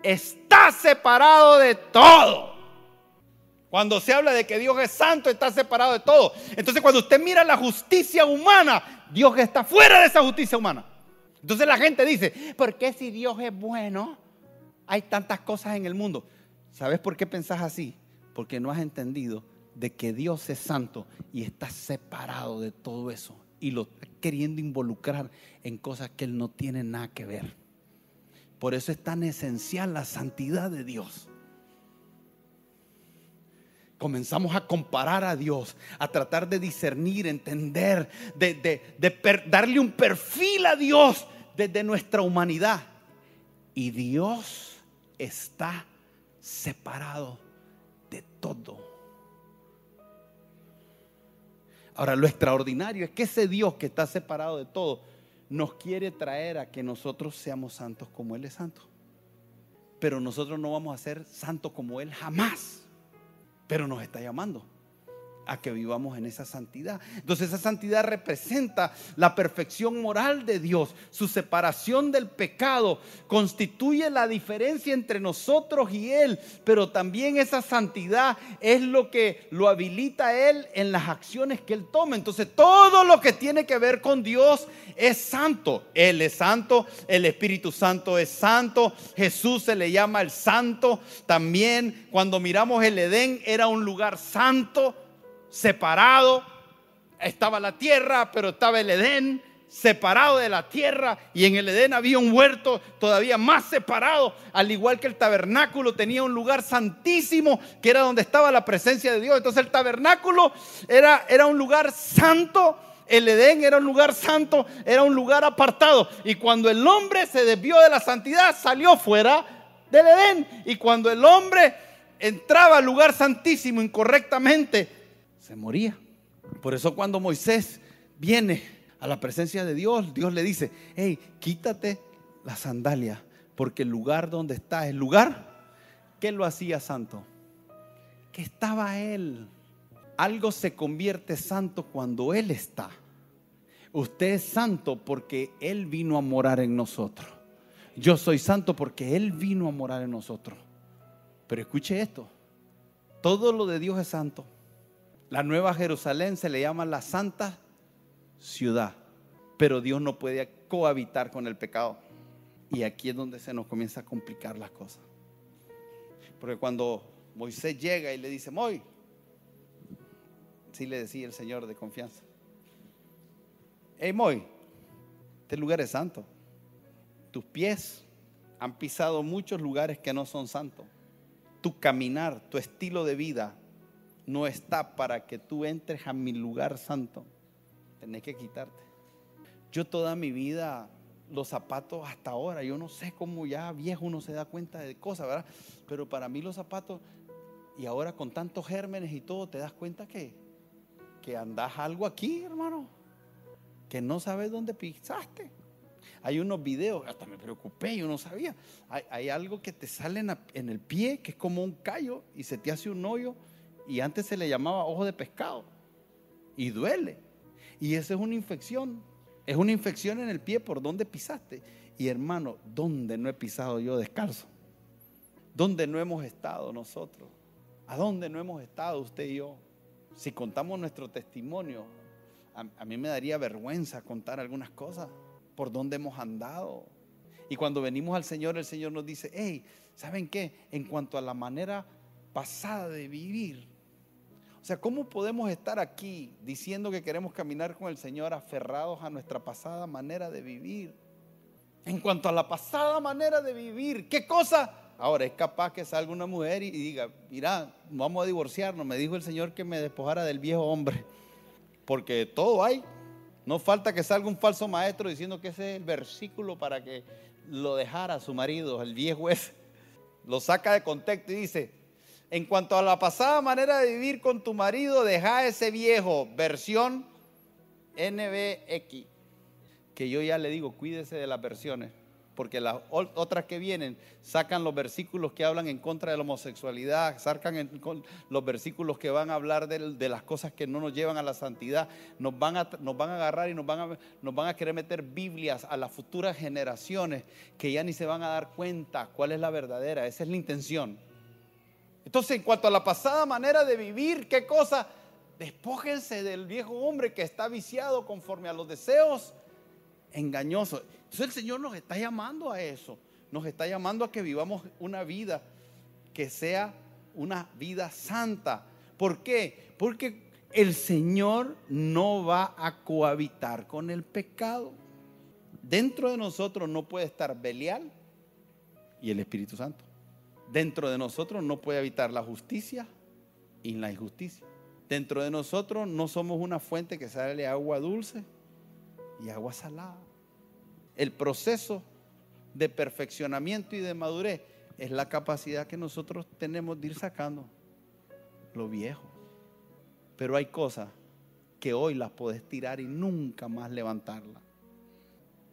B: está separado de todo. Cuando se habla de que Dios es santo, está separado de todo. Entonces cuando usted mira la justicia humana, Dios está fuera de esa justicia humana. Entonces la gente dice, ¿por qué si Dios es bueno, hay tantas cosas en el mundo? ¿Sabes por qué pensás así? Porque no has entendido de que Dios es santo y está separado de todo eso y lo está queriendo involucrar en cosas que Él no tiene nada que ver. Por eso es tan esencial la santidad de Dios comenzamos a comparar a Dios, a tratar de discernir, entender, de, darle un perfil a Dios desde nuestra humanidad. Y Dios está separado de todo. Ahora, lo extraordinario es que ese Dios que está separado de todo nos quiere traer a que nosotros seamos santos como Él es santo. Pero nosotros no vamos a ser santos como Él jamás pero nos está llamando a que vivamos en esa santidad. Entonces esa santidad representa la perfección moral de Dios. Su separación del pecado constituye la diferencia entre nosotros y Él, pero también esa santidad es lo que lo habilita a Él en las acciones que Él toma. Entonces todo lo que tiene que ver con Dios es santo. Él es santo, el Espíritu Santo es santo, Jesús se le llama el santo. También cuando miramos el Edén era un lugar santo separado. Estaba la tierra, pero estaba el Edén separado de la tierra y en el Edén había un huerto todavía más separado, al igual que el tabernáculo tenía un lugar santísimo que era donde estaba la presencia de Dios. Entonces el tabernáculo era, era un lugar santo, el Edén era un lugar santo, era un lugar apartado. Y cuando el hombre se desvió de la santidad, salió fuera del Edén. Y cuando el hombre entraba al lugar santísimo incorrectamente, moría. Por eso cuando Moisés viene a la presencia de Dios, Dios le dice, hey, quítate la sandalia, porque el lugar donde está, el lugar que lo hacía santo, que estaba él algo se convierte santo cuando Él está. Usted es santo porque Él vino a morar en nosotros. Yo soy santo porque Él vino a morar en nosotros. Pero escuche esto. Todo lo de Dios es santo. La nueva Jerusalén se le llama la santa ciudad. Pero Dios no puede cohabitar con el pecado. Y aquí es donde se nos comienza a complicar las cosas. Porque cuando Moisés llega y le dice, Moy, sí le decía el Señor de confianza. Hey Moy, este lugar es santo. Tus pies han pisado muchos lugares que no son santos. Tu caminar, tu estilo de vida no está para que tú entres a mi lugar santo. Tenés que quitarte. Yo toda mi vida, los zapatos hasta ahora, yo no sé cómo ya viejo uno se da cuenta de cosas, ¿verdad? Pero para mí los zapatos, y ahora con tantos gérmenes y todo, te das cuenta que, que andas algo aquí, hermano, que no sabes dónde pisaste. Hay unos videos, hasta me preocupé, yo no sabía. Hay, algo que te sale en, en, el pie, que es como un callo, y se te hace un hoyo, y antes se le llamaba ojo de pescado, y duele. Y esa es una infección. Es una infección en el pie por donde pisaste. Y hermano, ¿dónde no he pisado yo descalzo? ¿Dónde no hemos estado nosotros? ¿A dónde no hemos estado usted y yo? Si contamos nuestro testimonio, a, mí me daría vergüenza contar algunas cosas por dónde hemos andado. Y cuando venimos al Señor, el Señor nos dice, hey, ¿saben qué? En cuanto a la manera pasada de vivir, o sea, ¿cómo podemos estar aquí diciendo que queremos caminar con el Señor aferrados a nuestra pasada manera de vivir? En cuanto a la pasada manera de vivir, ¿qué cosa? Ahora, es capaz que salga una mujer y diga, mira, vamos a divorciarnos. Me dijo el Señor que me despojara del viejo hombre. Porque todo hay. No falta que salga un falso maestro diciendo que ese es el versículo para que lo dejara su marido, el viejo ese. Lo saca de contexto y dice, en cuanto a la pasada manera de vivir con tu marido, deja ese viejo, versión NBX. Que yo ya le digo, cuídese de las versiones, porque las otras que vienen sacan los versículos que hablan en contra de la homosexualidad, sacan los versículos que van a hablar de, las cosas que no nos llevan a la santidad, nos van a, agarrar y nos van a querer meter Biblias a las futuras generaciones que ya ni se van a dar cuenta cuál es la verdadera. Esa es la intención. Entonces, en cuanto a la pasada manera de vivir, ¿qué cosa? Despójense del viejo hombre que está viciado conforme a los deseos engañosos. Entonces el Señor nos está llamando a eso. Nos está llamando a que vivamos una vida que sea una vida santa. ¿Por qué? Porque el Señor no va a cohabitar con el pecado. Dentro de nosotros no puede estar Belial y el Espíritu Santo dentro de nosotros no puede habitar la justicia y la injusticia. Dentro de nosotros no somos una fuente que sale agua dulce y agua salada. El proceso de perfeccionamiento y de madurez es la capacidad que nosotros tenemos de ir sacando lo viejo. Pero hay cosas que hoy las puedes tirar y nunca más levantarlas.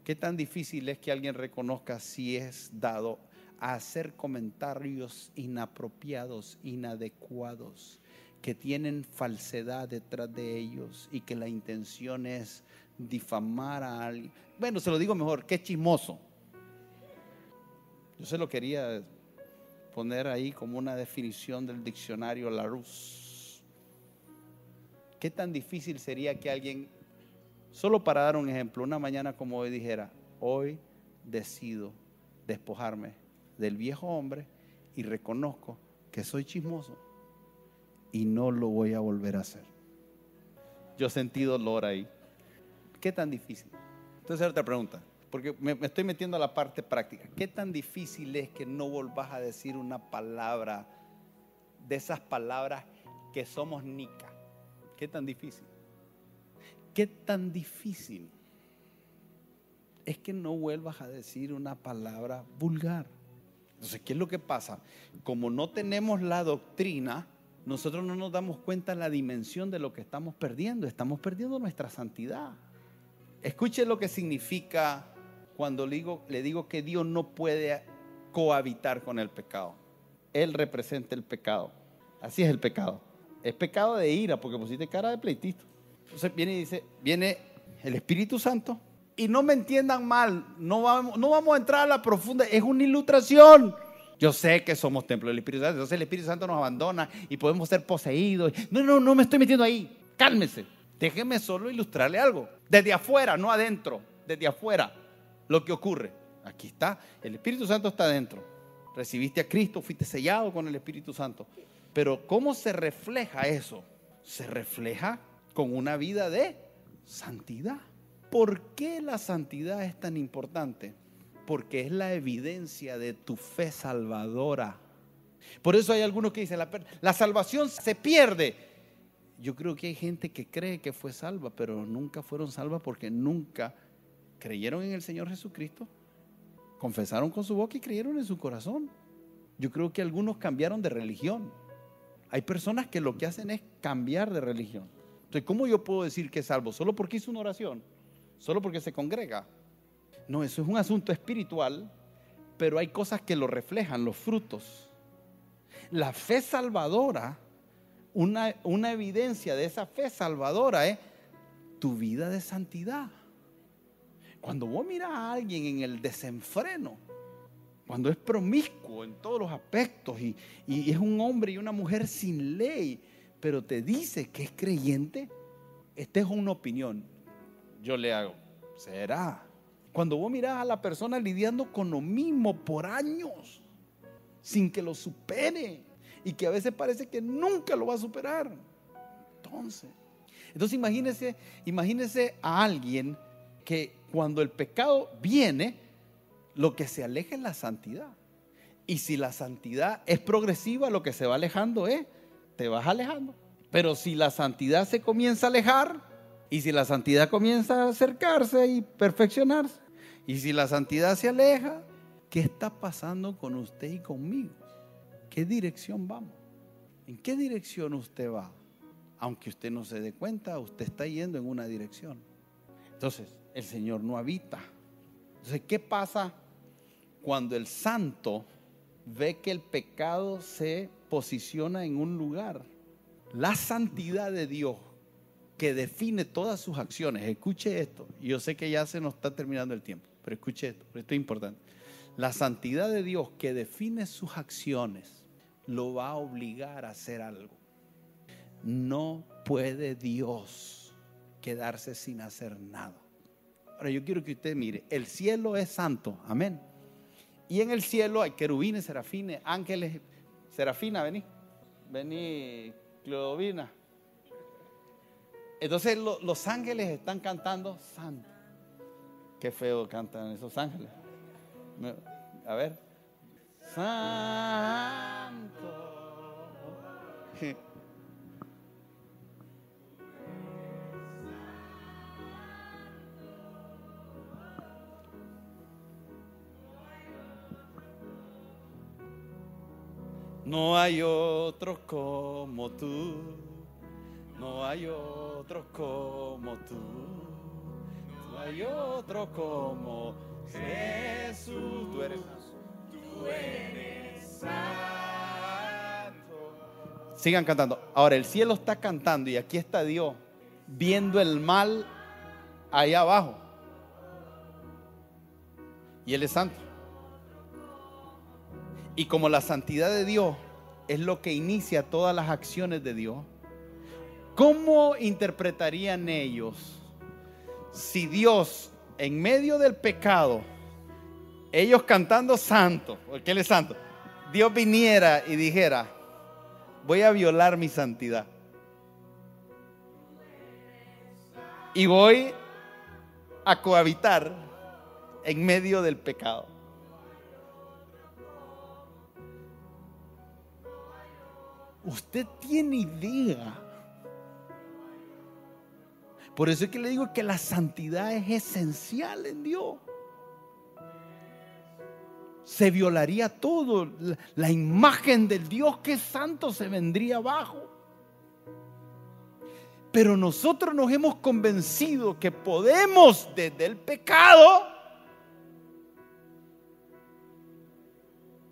B: ¿Qué tan difícil es que alguien reconozca si es dado a hacer comentarios inapropiados, inadecuados, que tienen falsedad detrás de ellos y que la intención es difamar a alguien. Bueno, se lo digo mejor, qué chismoso. Yo se lo quería poner ahí como una definición del diccionario Larousse. ¿Qué tan difícil sería que alguien, solo para dar un ejemplo, una mañana como hoy dijera, hoy decido despojarme del viejo hombre y reconozco que soy chismoso y no lo voy a volver a hacer. Yo sentí dolor ahí. ¿Qué tan difícil? Entonces, otra pregunta, porque me, estoy metiendo a la parte práctica. ¿Qué tan difícil es que no volvás a decir una palabra de esas palabras que somos nica? ¿Qué tan difícil? ¿Qué tan difícil es que no vuelvas a decir una palabra vulgar? Entonces, ¿qué es lo que pasa? Como no tenemos la doctrina, nosotros no nos damos cuenta de la dimensión de lo que estamos perdiendo. Estamos perdiendo nuestra santidad. Escuche lo que significa cuando le digo, le digo que Dios no puede cohabitar con el pecado. Él representa el pecado. Así es el pecado. es pecado de ira porque pusiste cara de pleitito. Entonces viene y dice, viene el Espíritu Santo. Y no me entiendan mal, no vamos, no vamos a entrar a la profunda, es una ilustración. Yo sé que somos templo del Espíritu Santo, entonces el Espíritu Santo nos abandona y podemos ser poseídos. No, no, no me estoy metiendo ahí. Cálmese. Déjeme solo ilustrarle algo. Desde afuera, no adentro. Desde afuera, lo que ocurre. Aquí está, el Espíritu Santo está adentro. Recibiste a Cristo, fuiste sellado con el Espíritu Santo. Pero ¿cómo se refleja eso? Se refleja con una vida de santidad. ¿Por qué la santidad es tan importante? porque es la evidencia de tu fe salvadora. Por eso hay algunos que dicen, la, salvación se pierde. Yo creo que hay gente que cree que fue salva, pero nunca fueron salvas porque nunca creyeron en el Señor Jesucristo, confesaron con su boca y creyeron en su corazón. Yo creo que algunos cambiaron de religión. Hay personas que lo que hacen es cambiar de religión. Entonces, ¿cómo yo puedo decir que es salvo? ¿Solo porque hizo una oración? ¿Solo porque se congrega? No, eso es un asunto espiritual, pero hay cosas que lo reflejan, los frutos. La fe salvadora, una, una evidencia de esa fe salvadora es tu vida de santidad. Cuando vos miras a alguien en el desenfreno, cuando es promiscuo en todos los aspectos y, y, es un hombre y una mujer sin ley, pero te dice que es creyente, esta es una opinión. Yo le hago, será. Cuando vos mirás a la persona lidiando con lo mismo por años, sin que lo supere, y que a veces parece que nunca lo va a superar. Entonces, entonces imagínese, imagínese a alguien que cuando el pecado viene, lo que se aleja es la santidad. Y si la santidad es progresiva, lo que se va alejando es, te vas alejando. Pero si la santidad se comienza a alejar, y si la santidad comienza a acercarse y perfeccionarse, y si la santidad se aleja, ¿qué está pasando con usted y conmigo? ¿Qué dirección vamos? ¿En qué dirección usted va? Aunque usted no se dé cuenta, usted está yendo en una dirección. Entonces, el Señor no habita. Entonces, ¿qué pasa cuando el santo ve que el pecado se posiciona en un lugar? La santidad de Dios que define todas sus acciones. Escuche esto. Yo sé que ya se nos está terminando el tiempo. Pero escuche esto, esto es importante. La santidad de Dios que define sus acciones lo va a obligar a hacer algo. No puede Dios quedarse sin hacer nada. Ahora yo quiero que usted mire, el cielo es santo, amén. Y en el cielo hay querubines, serafines, ángeles. Serafina, vení, vení, Cleodovina. Entonces los ángeles están cantando santo. Qué feo cantan esos ángeles. A ver. Santo. No hay otro como tú, no hay otro como tú hay otro como Jesús. Tú eres, eres santo. Sigan cantando. Ahora el cielo está cantando y aquí está Dios viendo el mal allá abajo. Y Él es santo. Y como la santidad de Dios es lo que inicia todas las acciones de Dios, ¿cómo interpretarían ellos si Dios en medio del pecado, ellos cantando santo, porque Él es santo, Dios viniera y dijera, voy a violar mi santidad. Y voy a cohabitar en medio del pecado. Usted tiene idea por eso es que le digo que la santidad es esencial en Dios. Se violaría todo. La imagen del Dios que es santo se vendría abajo. Pero nosotros nos hemos convencido que podemos desde el pecado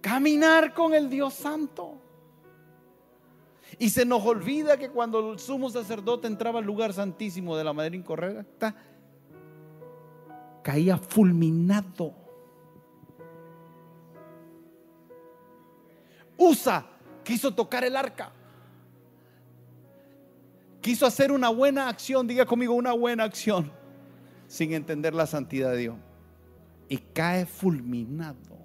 B: caminar con el Dios santo. Y se nos olvida que cuando el sumo sacerdote entraba al lugar santísimo de la manera incorrecta, caía fulminado. Usa quiso tocar el arca. Quiso hacer una buena acción, diga conmigo una buena acción, sin entender la santidad de Dios. Y cae fulminado.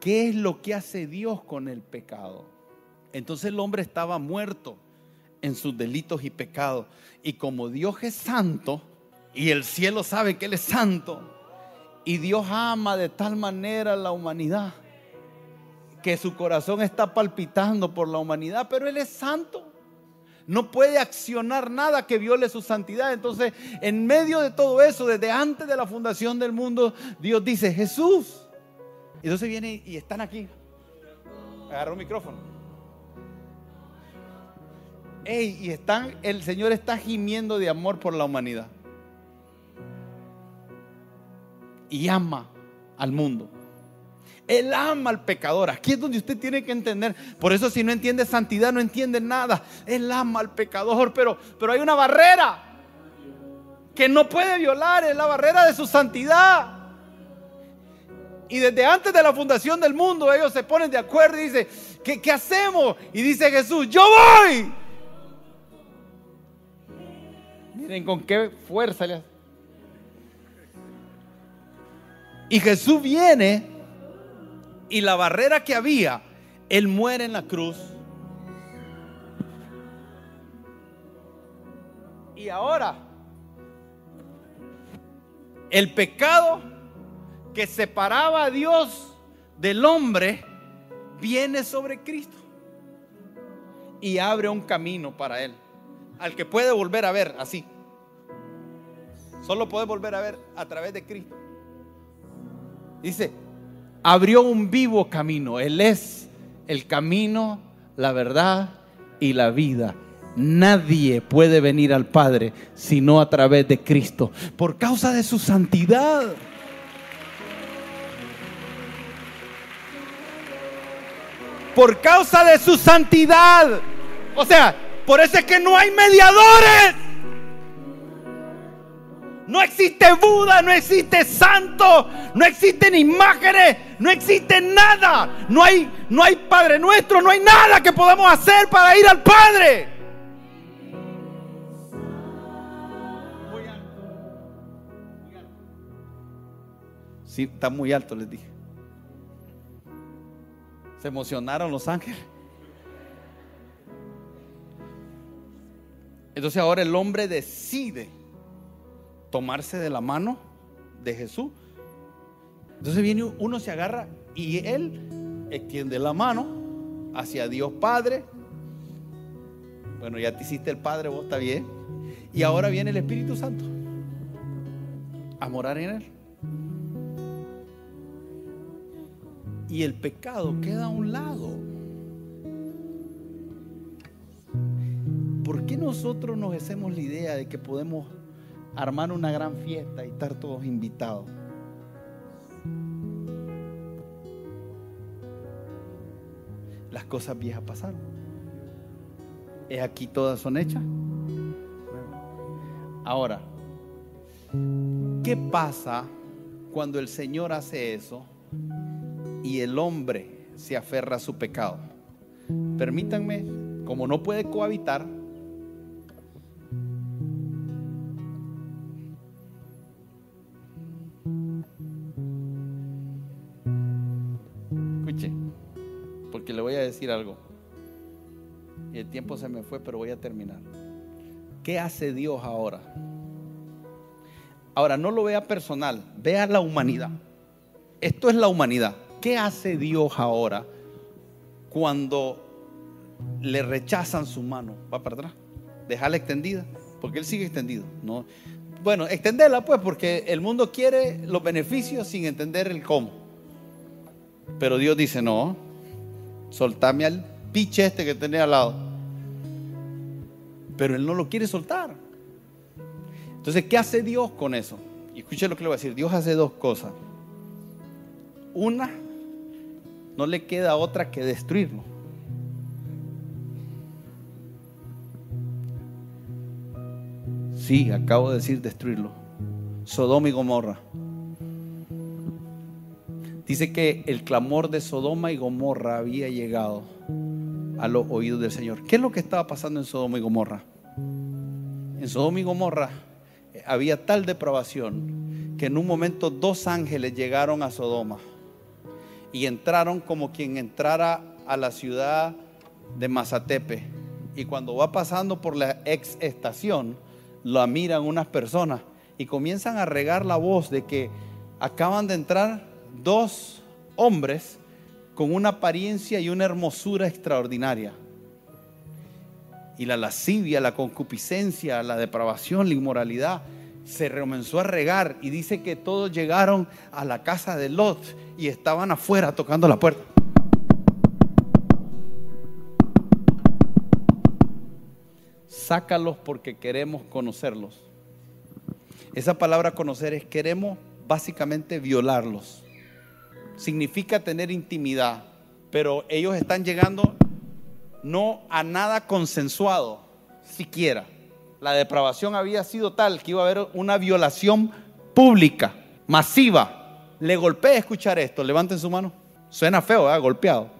B: ¿Qué es lo que hace Dios con el pecado? Entonces el hombre estaba muerto en sus delitos y pecados. Y como Dios es santo, y el cielo sabe que Él es santo, y Dios ama de tal manera a la humanidad, que su corazón está palpitando por la humanidad, pero Él es santo. No puede accionar nada que viole su santidad. Entonces, en medio de todo eso, desde antes de la fundación del mundo, Dios dice, Jesús. Y entonces viene y están aquí. Agarró un micrófono y están, el Señor está gimiendo de amor por la humanidad. Y ama al mundo. Él ama al pecador. Aquí es donde usted tiene que entender. Por eso si no entiende santidad, no entiende nada. Él ama al pecador, pero, pero hay una barrera que no puede violar. Es la barrera de su santidad. Y desde antes de la fundación del mundo ellos se ponen de acuerdo y dicen, ¿qué, qué hacemos? Y dice Jesús, yo voy. Miren con qué fuerza. Y Jesús viene y la barrera que había, Él muere en la cruz. Y ahora, el pecado que separaba a Dios del hombre viene sobre Cristo y abre un camino para Él al que puede volver a ver así. Solo puede volver a ver a través de Cristo. Dice, abrió un vivo camino. Él es el camino, la verdad y la vida. Nadie puede venir al Padre sino a través de Cristo, por causa de su santidad. Por causa de su santidad. O sea, por eso es que no hay mediadores. No existe Buda, no existe santo, no existen imágenes, no existe nada. No hay, no hay Padre nuestro, no hay nada que podamos hacer para ir al Padre. Sí, está muy alto, les dije. Se emocionaron los ángeles. Entonces ahora el hombre decide tomarse de la mano de Jesús. Entonces viene uno, se agarra y él extiende la mano hacia Dios Padre. Bueno, ya te hiciste el Padre, vos está bien. Y ahora viene el Espíritu Santo a morar en él. Y el pecado queda a un lado. ¿Por qué nosotros nos hacemos la idea de que podemos armar una gran fiesta y estar todos invitados? Las cosas viejas pasaron. ¿Es aquí todas son hechas? Ahora, ¿qué pasa cuando el Señor hace eso y el hombre se aferra a su pecado? Permítanme, como no puede cohabitar, tiempo se me fue, pero voy a terminar. ¿Qué hace Dios ahora? Ahora, no lo vea personal, vea la humanidad. Esto es la humanidad. ¿Qué hace Dios ahora cuando le rechazan su mano? Va para atrás. Dejarla extendida, porque Él sigue extendido. No. Bueno, extenderla pues, porque el mundo quiere los beneficios sin entender el cómo. Pero Dios dice, no, soltame al piche este que tenía al lado pero él no lo quiere soltar. Entonces, ¿qué hace Dios con eso? Y escuche lo que le voy a decir. Dios hace dos cosas. Una, no le queda otra que destruirlo. Sí, acabo de decir destruirlo. Sodoma y Gomorra. Dice que el clamor de Sodoma y Gomorra había llegado a los oídos del Señor. ¿Qué es lo que estaba pasando en Sodoma y Gomorra? En Sodoma y Gomorra eh, había tal depravación que en un momento dos ángeles llegaron a Sodoma y entraron como quien entrara a la ciudad de Mazatepe. Y cuando va pasando por la ex estación, lo miran unas personas y comienzan a regar la voz de que acaban de entrar dos hombres con una apariencia y una hermosura extraordinaria. Y la lascivia, la concupiscencia, la depravación, la inmoralidad se comenzó a regar y dice que todos llegaron a la casa de Lot y estaban afuera tocando la puerta. Sácalos porque queremos conocerlos. Esa palabra conocer es queremos básicamente violarlos. Significa tener intimidad, pero ellos están llegando no a nada consensuado, siquiera. La depravación había sido tal que iba a haber una violación pública, masiva. Le golpea escuchar esto, levanten su mano. Suena feo, ¿eh? golpeado.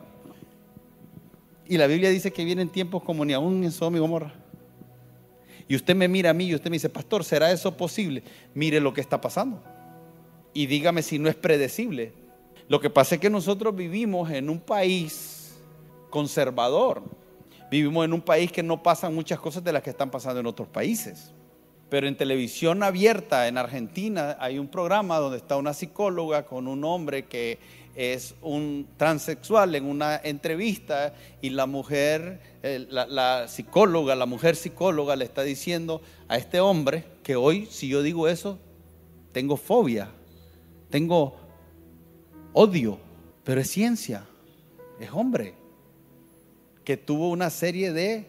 B: Y la Biblia dice que vienen tiempos como ni aún en Sodoma y Gomorra. Y usted me mira a mí y usted me dice, pastor, ¿será eso posible? Mire lo que está pasando. Y dígame si no es predecible. Lo que pasa es que nosotros vivimos en un país conservador. Vivimos en un país que no pasan muchas cosas de las que están pasando en otros países. Pero en televisión abierta en Argentina hay un programa donde está una psicóloga con un hombre que es un transexual en una entrevista y la mujer, la, psicóloga, la mujer psicóloga le está diciendo a este hombre que hoy, si yo digo eso, tengo fobia, tengo odio, pero es ciencia, es hombre, que tuvo una serie de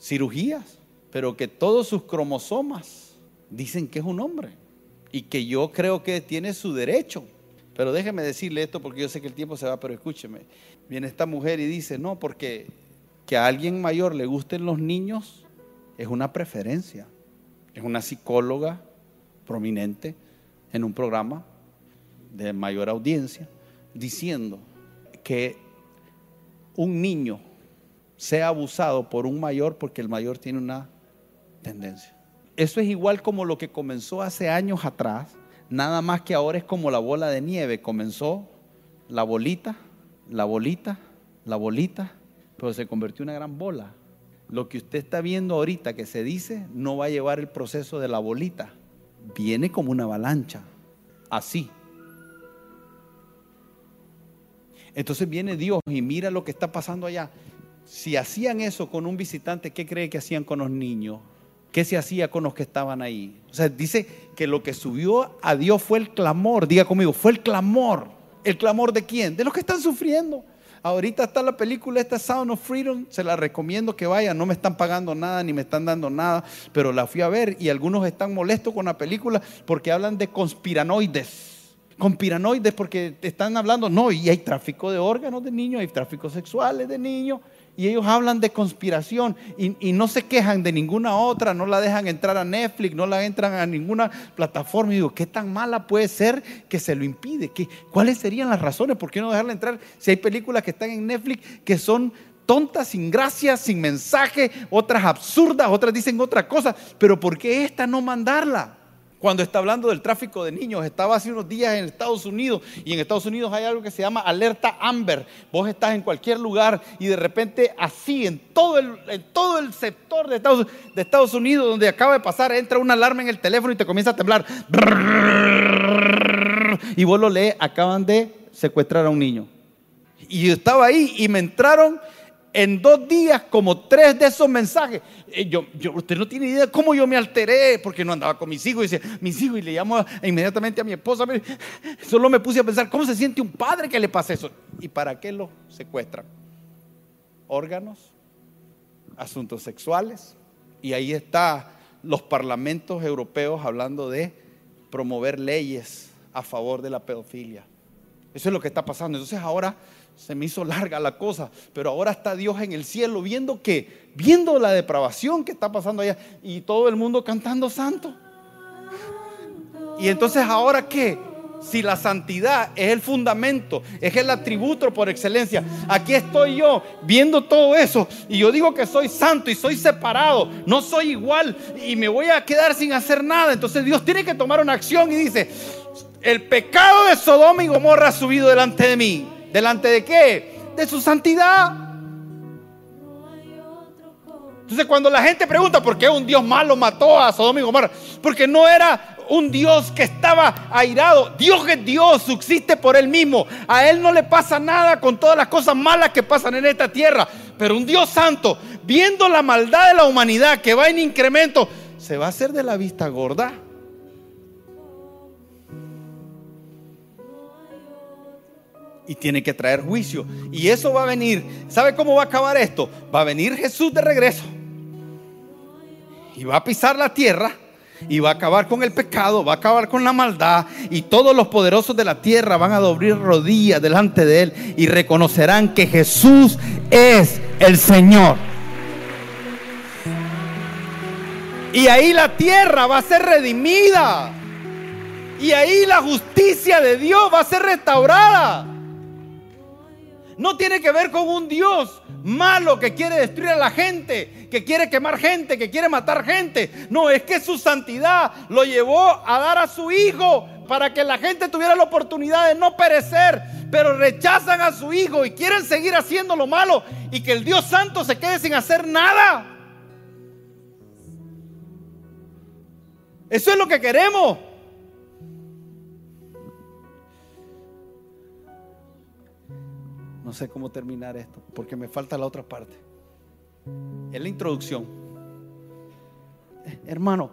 B: cirugías, pero que todos sus cromosomas dicen que es un hombre y que yo creo que tiene su derecho pero déjeme decirle esto porque yo sé que el tiempo se va, pero escúcheme. Viene esta mujer y dice, no, porque que a alguien mayor le gusten los niños es una preferencia. Es una psicóloga prominente en un programa de mayor audiencia diciendo que un niño sea abusado por un mayor porque el mayor tiene una tendencia. Eso es igual como lo que comenzó hace años atrás Nada más que ahora es como la bola de nieve. Comenzó la bolita, la bolita, la bolita, pero se convirtió en una gran bola. Lo que usted está viendo ahorita que se dice no va a llevar el proceso de la bolita. Viene como una avalancha. Así. Entonces viene Dios y mira lo que está pasando allá. Si hacían eso con un visitante, ¿qué cree que hacían con los niños? ¿Qué se hacía con los que estaban ahí? O sea, dice que lo que subió a Dios fue el clamor. Diga conmigo, fue el clamor. ¿El clamor de quién? De los que están sufriendo. Ahorita está la película esta Sound of Freedom, se la recomiendo que vayan, no me están pagando nada ni me están dando nada, pero la fui a ver y algunos están molestos con la película porque hablan de conspiranoides. Conspiranoides porque están hablando, no, y hay tráfico de órganos de niños, hay tráfico sexuales de niños, y ellos hablan de conspiración y, no se quejan de ninguna otra, no la dejan entrar a Netflix, no la entran a ninguna plataforma. Y digo, ¿qué tan mala puede ser que se lo impide? ¿Qué, ¿Cuáles serían las razones? ¿Por qué no dejarla entrar si hay películas que están en Netflix que son tontas, sin gracia, sin mensaje, otras absurdas, otras dicen otra cosa? Pero ¿por qué esta no mandarla? Cuando está hablando del tráfico de niños. Estaba hace unos días en Estados Unidos y en Estados Unidos hay algo que se llama alerta Amber. Vos estás en cualquier lugar y de repente así, en todo el, todo el sector de Estados, de Estados Unidos donde acaba de pasar, entra una alarma en el teléfono y te comienza a temblar. Y vos lo lees, acaban de secuestrar a un niño. Y yo estaba ahí y me entraron en dos días como tres de esos mensajes. Eh, yo, usted no tiene idea cómo yo me alteré porque no andaba con mis hijos. Y dice, mis hijos, y le llamo inmediatamente a mi esposa. Solo me puse a pensar, ¿cómo se siente un padre que le pasa eso? ¿Y para qué lo secuestran? Órganos, asuntos sexuales. Y ahí está los parlamentos europeos hablando de promover leyes a favor de la pedofilia. Eso es lo que está pasando. Entonces ahora se me hizo larga la cosa, pero ahora está Dios en el cielo viendo que, viendo la depravación que está pasando allá y todo el mundo cantando santo. Y entonces ahora qué? Si la santidad es el fundamento, es el atributo por excelencia. Aquí estoy yo viendo todo eso y yo digo que soy santo y soy separado, no soy igual y me voy a quedar sin hacer nada. Entonces Dios tiene que tomar una acción y dice, el pecado de Sodoma y Gomorra ha subido delante de mí. ¿Delante de qué? De su santidad. Entonces cuando la gente pregunta por qué un Dios malo mató a Sodoma y Gomorra, porque no era un Dios que estaba airado. Dios es Dios, subsiste por él mismo. A él no le pasa nada con todas las cosas malas que pasan en esta tierra. Pero un Dios santo, viendo la maldad de la humanidad que va en incremento, se va a hacer de la vista gorda. Y tiene que traer juicio. Y eso va a venir. ¿Sabe cómo va a acabar esto? Va a venir Jesús de regreso. Y va a pisar la tierra. Y va a acabar con el pecado, va a acabar con la maldad. Y todos los poderosos de la tierra van a doblar rodillas delante de Él. Y reconocerán que Jesús es el Señor. Y ahí la tierra va a ser redimida. Y ahí la justicia de Dios va a ser restaurada. No tiene que ver con un Dios malo que quiere destruir a la gente, que quiere quemar gente, que quiere matar gente. No, es que su santidad lo llevó a dar a su hijo para que la gente tuviera la oportunidad de no perecer, pero rechazan a su hijo y quieren seguir haciendo lo malo y que el Dios santo se quede sin hacer nada. Eso es lo que queremos. No sé cómo terminar esto, porque me falta la otra parte. Es la introducción. Eh, hermano,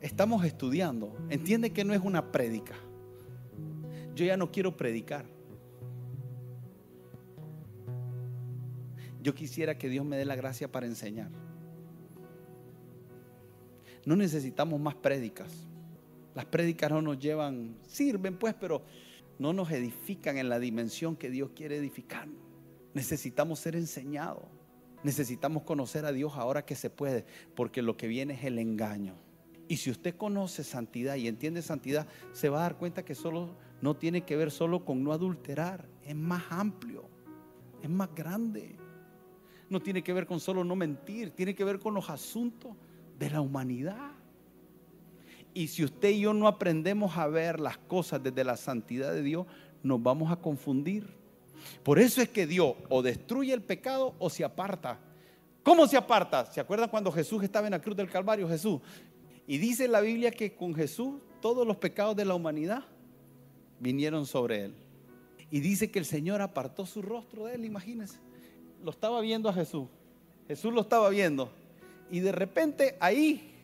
B: estamos estudiando. Entiende que no es una prédica. Yo ya no quiero predicar. Yo quisiera que Dios me dé la gracia para enseñar. No necesitamos más prédicas. Las prédicas no nos llevan, sirven pues, pero no nos edifican en la dimensión que Dios quiere edificar. Necesitamos ser enseñados. Necesitamos conocer a Dios ahora que se puede, porque lo que viene es el engaño. Y si usted conoce santidad y entiende santidad, se va a dar cuenta que solo no tiene que ver solo con no adulterar, es más amplio, es más grande. No tiene que ver con solo no mentir, tiene que ver con los asuntos de la humanidad. Y si usted y yo no aprendemos a ver las cosas desde la santidad de Dios, nos vamos a confundir. Por eso es que Dios o destruye el pecado o se aparta. ¿Cómo se aparta? ¿Se acuerdan cuando Jesús estaba en la cruz del Calvario? Jesús. Y dice la Biblia que con Jesús todos los pecados de la humanidad vinieron sobre él. Y dice que el Señor apartó su rostro de él, imagínense. Lo estaba viendo a Jesús. Jesús lo estaba viendo. Y de repente ahí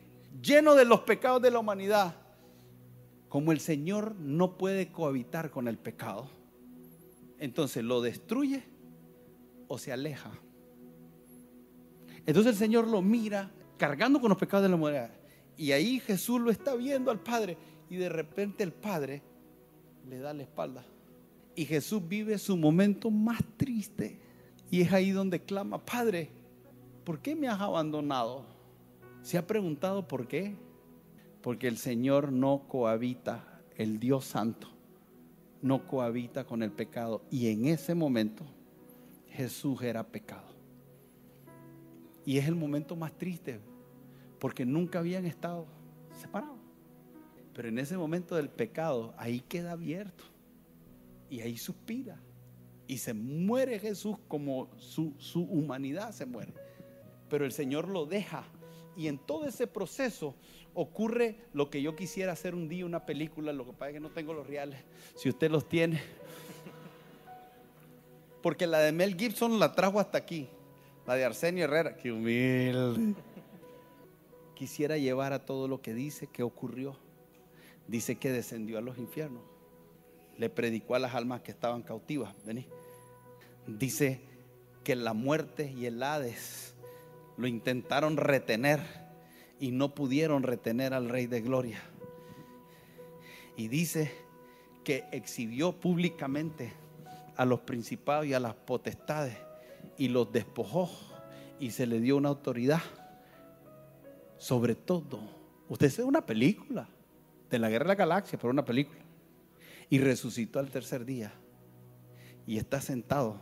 B: lleno de los pecados de la humanidad, como el Señor no puede cohabitar con el pecado, entonces lo destruye o se aleja. Entonces el Señor lo mira cargando con los pecados de la humanidad. Y ahí Jesús lo está viendo al Padre. Y de repente el Padre le da la espalda. Y Jesús vive su momento más triste. Y es ahí donde clama, Padre, ¿por qué me has abandonado? ¿Se ha preguntado por qué? Porque el Señor no cohabita, el Dios Santo no cohabita con el pecado. Y en ese momento Jesús era pecado. Y es el momento más triste, porque nunca habían estado separados. Pero en ese momento del pecado, ahí queda abierto. Y ahí suspira. Y se muere Jesús como su, su humanidad se muere. Pero el Señor lo deja y en todo ese proceso ocurre lo que yo quisiera hacer un día, una película, lo que pasa es que no tengo los reales, si usted los tiene. Porque la de Mel Gibson la trajo hasta aquí, la de Arsenio Herrera, que humilde. Quisiera llevar a todo lo que dice que ocurrió. Dice que descendió a los infiernos. Le predicó a las almas que estaban cautivas. Vení. Dice que la muerte y el Hades lo intentaron retener y no pudieron retener al Rey de Gloria. Y dice que exhibió públicamente a los principados y a las potestades y los despojó y se le dio una autoridad sobre todo. Usted es una película de la guerra de la galaxia, pero una película. Y resucitó al tercer día y está sentado.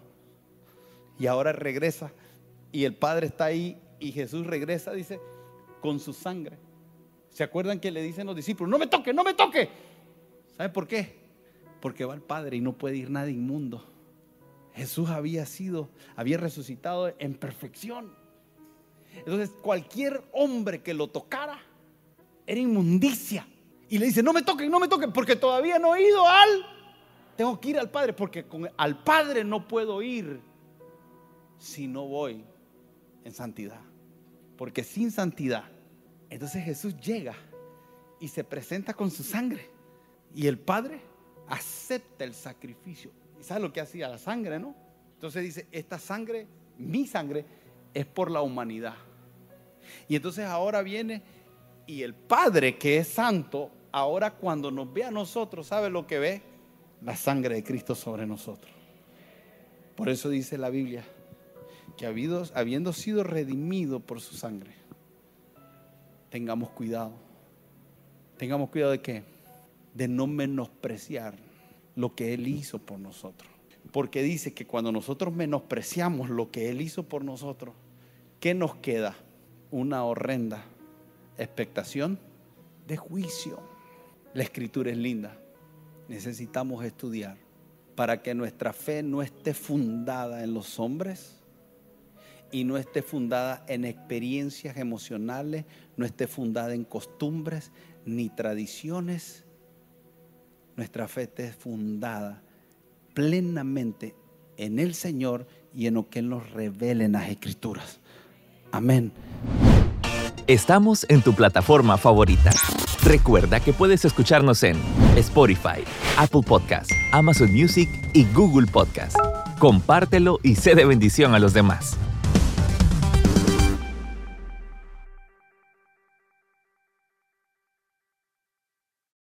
B: Y ahora regresa y el Padre está ahí y Jesús regresa, dice, con su sangre. ¿Se acuerdan que le dicen los discípulos, no me toque, no me toque? ¿Sabe por qué? Porque va el Padre y no puede ir nada inmundo. Jesús había sido, había resucitado en perfección. Entonces cualquier hombre que lo tocara era inmundicia. Y le dice, no me toquen, no me toquen, porque todavía no he ido al... Tengo que ir al Padre, porque con, al Padre no puedo ir si no voy en santidad. Porque sin santidad, entonces Jesús llega y se presenta con su sangre. Y el Padre acepta el sacrificio. ¿Y sabe lo que hacía la sangre, no? Entonces dice, esta sangre, mi sangre, es por la humanidad. Y entonces ahora viene y el Padre que es santo, ahora cuando nos ve a nosotros, ¿sabe lo que ve? La sangre de Cristo sobre nosotros. Por eso dice la Biblia que habiendo sido redimido por su sangre, tengamos cuidado. Tengamos cuidado de qué? De no menospreciar lo que Él hizo por nosotros. Porque dice que cuando nosotros menospreciamos lo que Él hizo por nosotros, ¿qué nos queda? Una horrenda expectación de juicio. La escritura es linda. Necesitamos estudiar para que nuestra fe no esté fundada en los hombres y no esté fundada en experiencias emocionales, no esté fundada en costumbres ni tradiciones. Nuestra fe esté fundada plenamente en el Señor y en lo que Él nos revela en las Escrituras. Amén.
A: Estamos en tu plataforma favorita. Recuerda que puedes escucharnos en Spotify, Apple Podcast, Amazon Music y Google Podcast. Compártelo y sé de bendición a los demás.